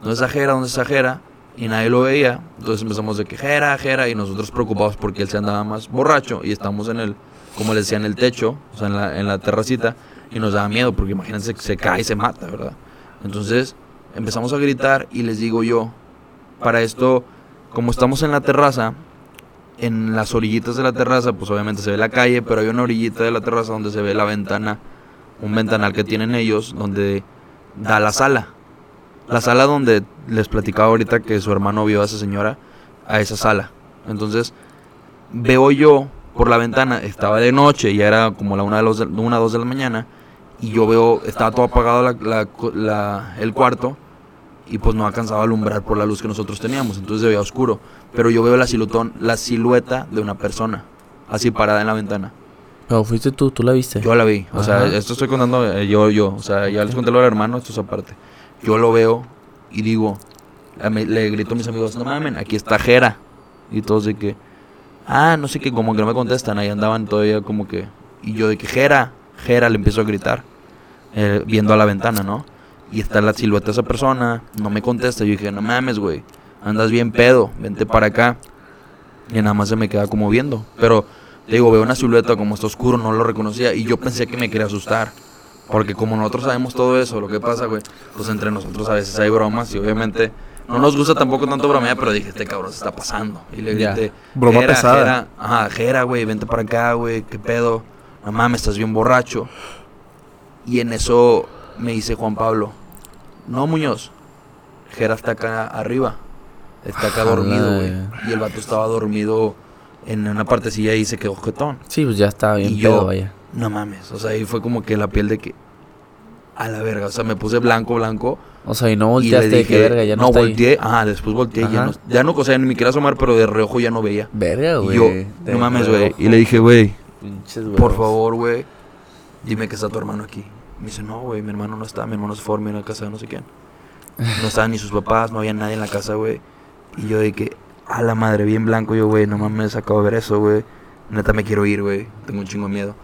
¿Dónde está Jera? ¿Dónde está Jera? Y nadie lo veía. Entonces empezamos de que Jera, Jera, y nosotros preocupados porque él se andaba más borracho y estamos en el, como les decía, en el techo, o sea, en la, en la terracita, y nos daba miedo porque imagínense que se cae y se mata, ¿verdad? Entonces empezamos a gritar y les digo yo, para esto, como estamos en la terraza, en las orillitas de la terraza, pues obviamente se ve la calle, pero hay una orillita de la terraza donde se ve la ventana, un ventanal que tienen ellos, donde da la sala. La sala donde les platicaba ahorita que su hermano vio a esa señora, a esa sala. Entonces, veo yo por la ventana, estaba de noche, ya era como la una, de una dos de la mañana, y yo veo, estaba todo apagado la- la- la- el cuarto, y pues no alcanzaba a alumbrar por la luz que nosotros teníamos, entonces se veía oscuro. Pero yo veo la, silutón, la silueta de una persona, así parada en la ventana. Pero fuiste tú, tú la viste. Yo la vi, o sea, Ajá. esto estoy contando eh, yo, yo, o sea, ya les conté lo del hermano, esto es aparte. Yo lo veo y digo, le grito a mis amigos, no mamen, aquí está Jera. Y todos de que, ah, no sé qué, como que no me contestan, ahí andaban todavía como que, y yo de que Jera, Jera, le empiezo a gritar, eh, viendo a la ventana, ¿no? Y está la silueta de esa persona, no me contesta, yo dije, no mames, güey, andas bien pedo, vente para acá. Y nada más se me queda como viendo, pero te digo, veo una silueta como está oscuro, no lo reconocía y yo pensé que me quería asustar. Porque como nosotros sabemos todo eso, lo que pasa, güey, pues entre nosotros a veces hay bromas y obviamente no nos gusta tampoco tanto bromear, pero dije, este cabrón se está pasando. Y le grité, Broma "Jera, pesada. Jera, ajá, Jera, güey, vente para acá, güey, qué pedo. No mames, estás bien borracho. Y en eso me dice Juan Pablo, no Muñoz, Jera está acá arriba. Está acá dormido, güey. güey. Y el vato estaba dormido en una partecilla y se quedó jetón. Sí, pues ya estaba bien Y pedo, yo- vaya. No mames, o sea, ahí fue como que la piel de que a la verga, o sea, me puse blanco, blanco O sea, y no y volteaste de dije, que verga, ya no, no está ahí. volteé, ajá, después volteé, ya Ajá. no, ya no, o sea, ni me quería asomar, pero de reojo ya no veía. Verga, Y güey. yo, de no mames, güey, y le dije, güey, por favor, güey, dime que está tu hermano aquí. Me dice, no, güey, mi hermano no está, mi hermano se fue a dormir en la casa de no sé quién. No estaban ni sus papás, no había nadie en la casa, güey. Y yo de que, a la madre, bien blanco, yo, güey, no mames, acabo de ver eso, güey. Neta me quiero ir, güey, tengo un chingo de miedo.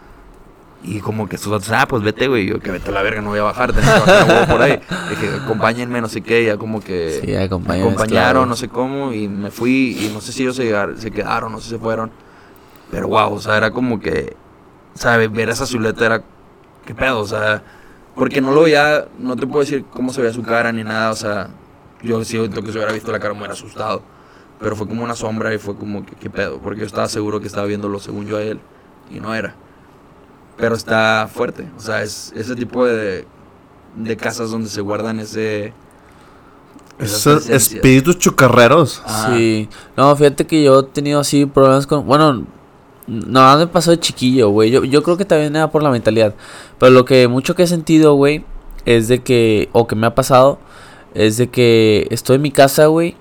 Y como que estos vatos, ah, pues vete, güey. Yo, que vete a la verga, no voy a bajar, tengo que bajar huevo por ahí. Dije, acompáñenme, no sé qué, ya como que Sí, acompañaron. acompañaron, no sé cómo, y me fui, y no sé si ellos se, se quedaron, no sé si se fueron. Pero wow, o sea, era como que, ¿sabes? Ver esa silueta era, ¿qué pedo? O sea, porque no lo veía, no te puedo decir cómo se veía su cara ni nada, o sea, yo siento que si hubiera visto la cara me hubiera asustado. Pero fue como una sombra y fue como que, ¿qué pedo? Porque yo estaba seguro que estaba viéndolo según yo a él, y no era. Pero está fuerte, o sea, es ese tipo de, de casas donde se guardan ese... Esos espíritus chocarreros. Ajá. Sí. No, fíjate que yo he tenido así problemas con. Bueno, no me pasó de chiquillo, güey. Yo, yo creo que también era por la mentalidad. Pero lo que mucho que he sentido, güey, es de que. O que me ha pasado. Es de que estoy en mi casa, güey.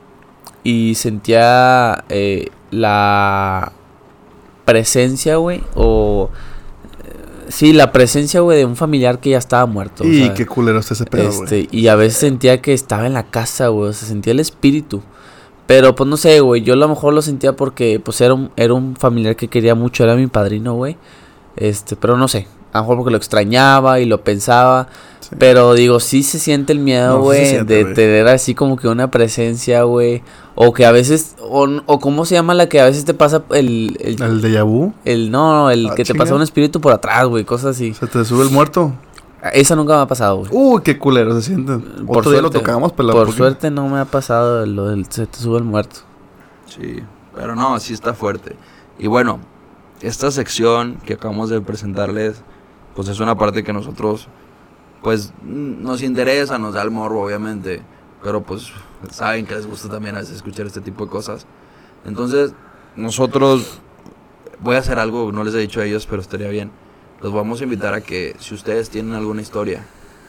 Y sentía eh, la presencia, güey. O. eh, Sí, la presencia, güey, de un familiar que ya estaba muerto. o y sea, qué culero está ese pedo, güey. este, y a veces sentía que estaba en la casa, güey. O sea, sentía el espíritu. Pero pues no sé, güey. Yo a lo mejor lo sentía porque pues era un, era un familiar que quería mucho. Era mi padrino, güey. Este, pero no sé. A lo mejor porque lo extrañaba y lo pensaba. Sí. Pero digo, sí se siente el miedo, No, güey. siente, de tener así como que una presencia, güey. O que a veces. O, o cómo se llama la que a veces te pasa el. El, El déjà vu. el- no, no, el Ah, que te pasa un espíritu por atrás, güey. Cosas así. Se te sube el muerto. Esa nunca me ha pasado, güey. Uy, qué culero se siente. Por Otro día lo suerte, tocamos, pero Por suerte no me ha pasado lo del se te sube el muerto. Sí, pero no, sí está fuerte. Y bueno, esta sección que acabamos de presentarles, pues es una parte que nosotros, pues nos interesa, nos da el morbo, obviamente, pero pues saben que les gusta también a veces escuchar este tipo de cosas. Entonces, nosotros, voy a hacer algo, no les he dicho a ellos, pero estaría bien. Los vamos a invitar a que si ustedes tienen alguna historia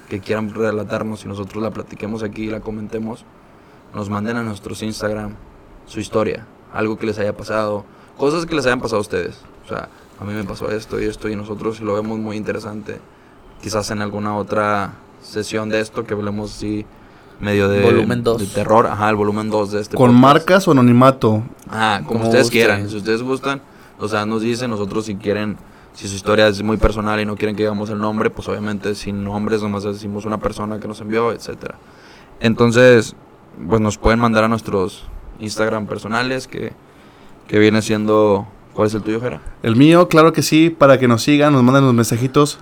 que quieran relatarnos y nosotros la platiquemos aquí y la comentemos, nos manden a nuestros Instagram su historia, algo que les haya pasado, cosas que les hayan pasado a ustedes. O sea, a mí me pasó esto y esto y nosotros lo vemos muy interesante. Quizás en alguna otra sesión de esto que hablemos así medio de Volumen dos. de terror, ajá, el volumen 2 de este Con podcast. marcas o anonimato. Ah, como, Como ustedes guste. quieran. Si ustedes gustan, o sea, nos dicen nosotros si quieren, si su historia es muy personal y no quieren que digamos el nombre, pues obviamente sin nombres nomás decimos una persona que nos envió, etcétera. Entonces, pues nos pueden mandar a nuestros Instagram personales que, que viene siendo... ¿Cuál es el tuyo, Jera? El mío, claro que sí, para que nos sigan, nos manden los mensajitos.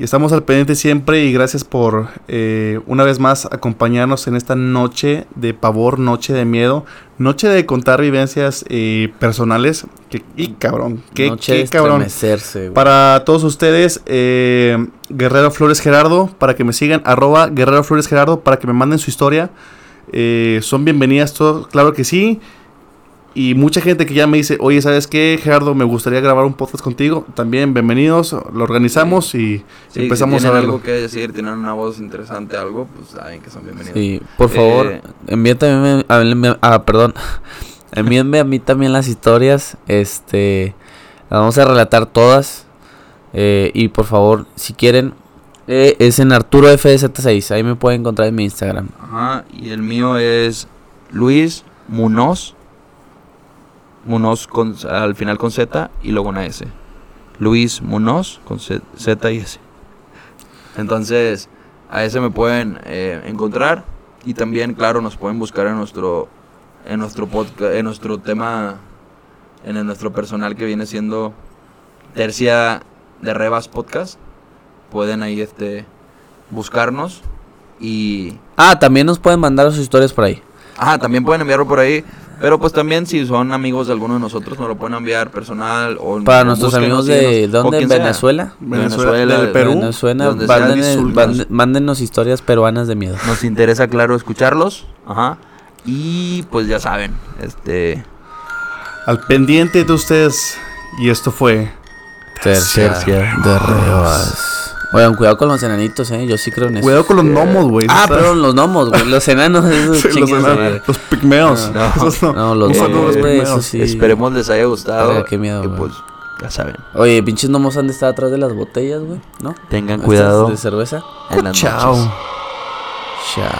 Y estamos al pendiente siempre y gracias por eh, una vez más acompañarnos en esta noche de pavor, noche de miedo, noche de contar vivencias eh, personales. Que, y cabrón, qué, Noche qué cabrón. güey. Para todos ustedes, eh, Guerrero Flores Gerardo, para que me sigan, arroba Guerrero Flores Gerardo, para que me manden su historia. Eh, son bienvenidas todos, claro que sí. Y mucha gente que ya me dice, oye, ¿sabes qué, Gerardo? Me gustaría grabar un podcast contigo. También, bienvenidos. Lo organizamos y Sí, empezamos si a tienen verlo. algo que decir, tienen una voz interesante, algo, pues saben que son bienvenidos. Sí, por favor, Eh, envíenme, a mí- ah, perdón, envíenme a mí también las historias, este, las vamos a relatar todas, eh, y por favor, si quieren, eh, es en Arturo FZ6, ahí me pueden encontrar en mi Instagram. Ajá, y el mío es Luis Munoz. Munoz con, al final con Z y luego una S. Luis Munoz con Z, Z y S. Entonces, a ese me pueden eh, encontrar. Y también, claro, nos pueden buscar en nuestro en nuestro podcast, en nuestro tema, en el- nuestro personal que viene siendo Tercia de Rebas Podcast. Pueden ahí este buscarnos y Ah, también nos pueden mandar sus historias por ahí. Ajá, también pueden enviarlo por ahí. Pero pues también si son amigos de alguno de nosotros, nos lo pueden enviar personal o Para nuestros amigos de, ¿dónde? sea. Venezuela. Venezuela, del Perú. Venezuela, manden- mándenos historias peruanas de miedo. Nos interesa, claro, escucharlos. Ajá. Y pues ya saben, este... Al pendiente de ustedes. Y esto fue. Tercia Tercia de Rebas. Oigan, cuidado con los enanitos, eh. Yo sí creo en eso. Cuidado con los gnomos, güey. Ah, perdón, los gnomos, güey. Los enanos, esos Sí, los, enanos, los pigmeos. No, Esos no. no, los pigmeos. eso sí. Esperemos les haya gustado. Verga, qué miedo, y pues ya saben. Oye, pinches gnomos han de estar atrás de las botellas, güey, ¿no? Tengan cuidado De cerveza. en las Chao. noches. Chao.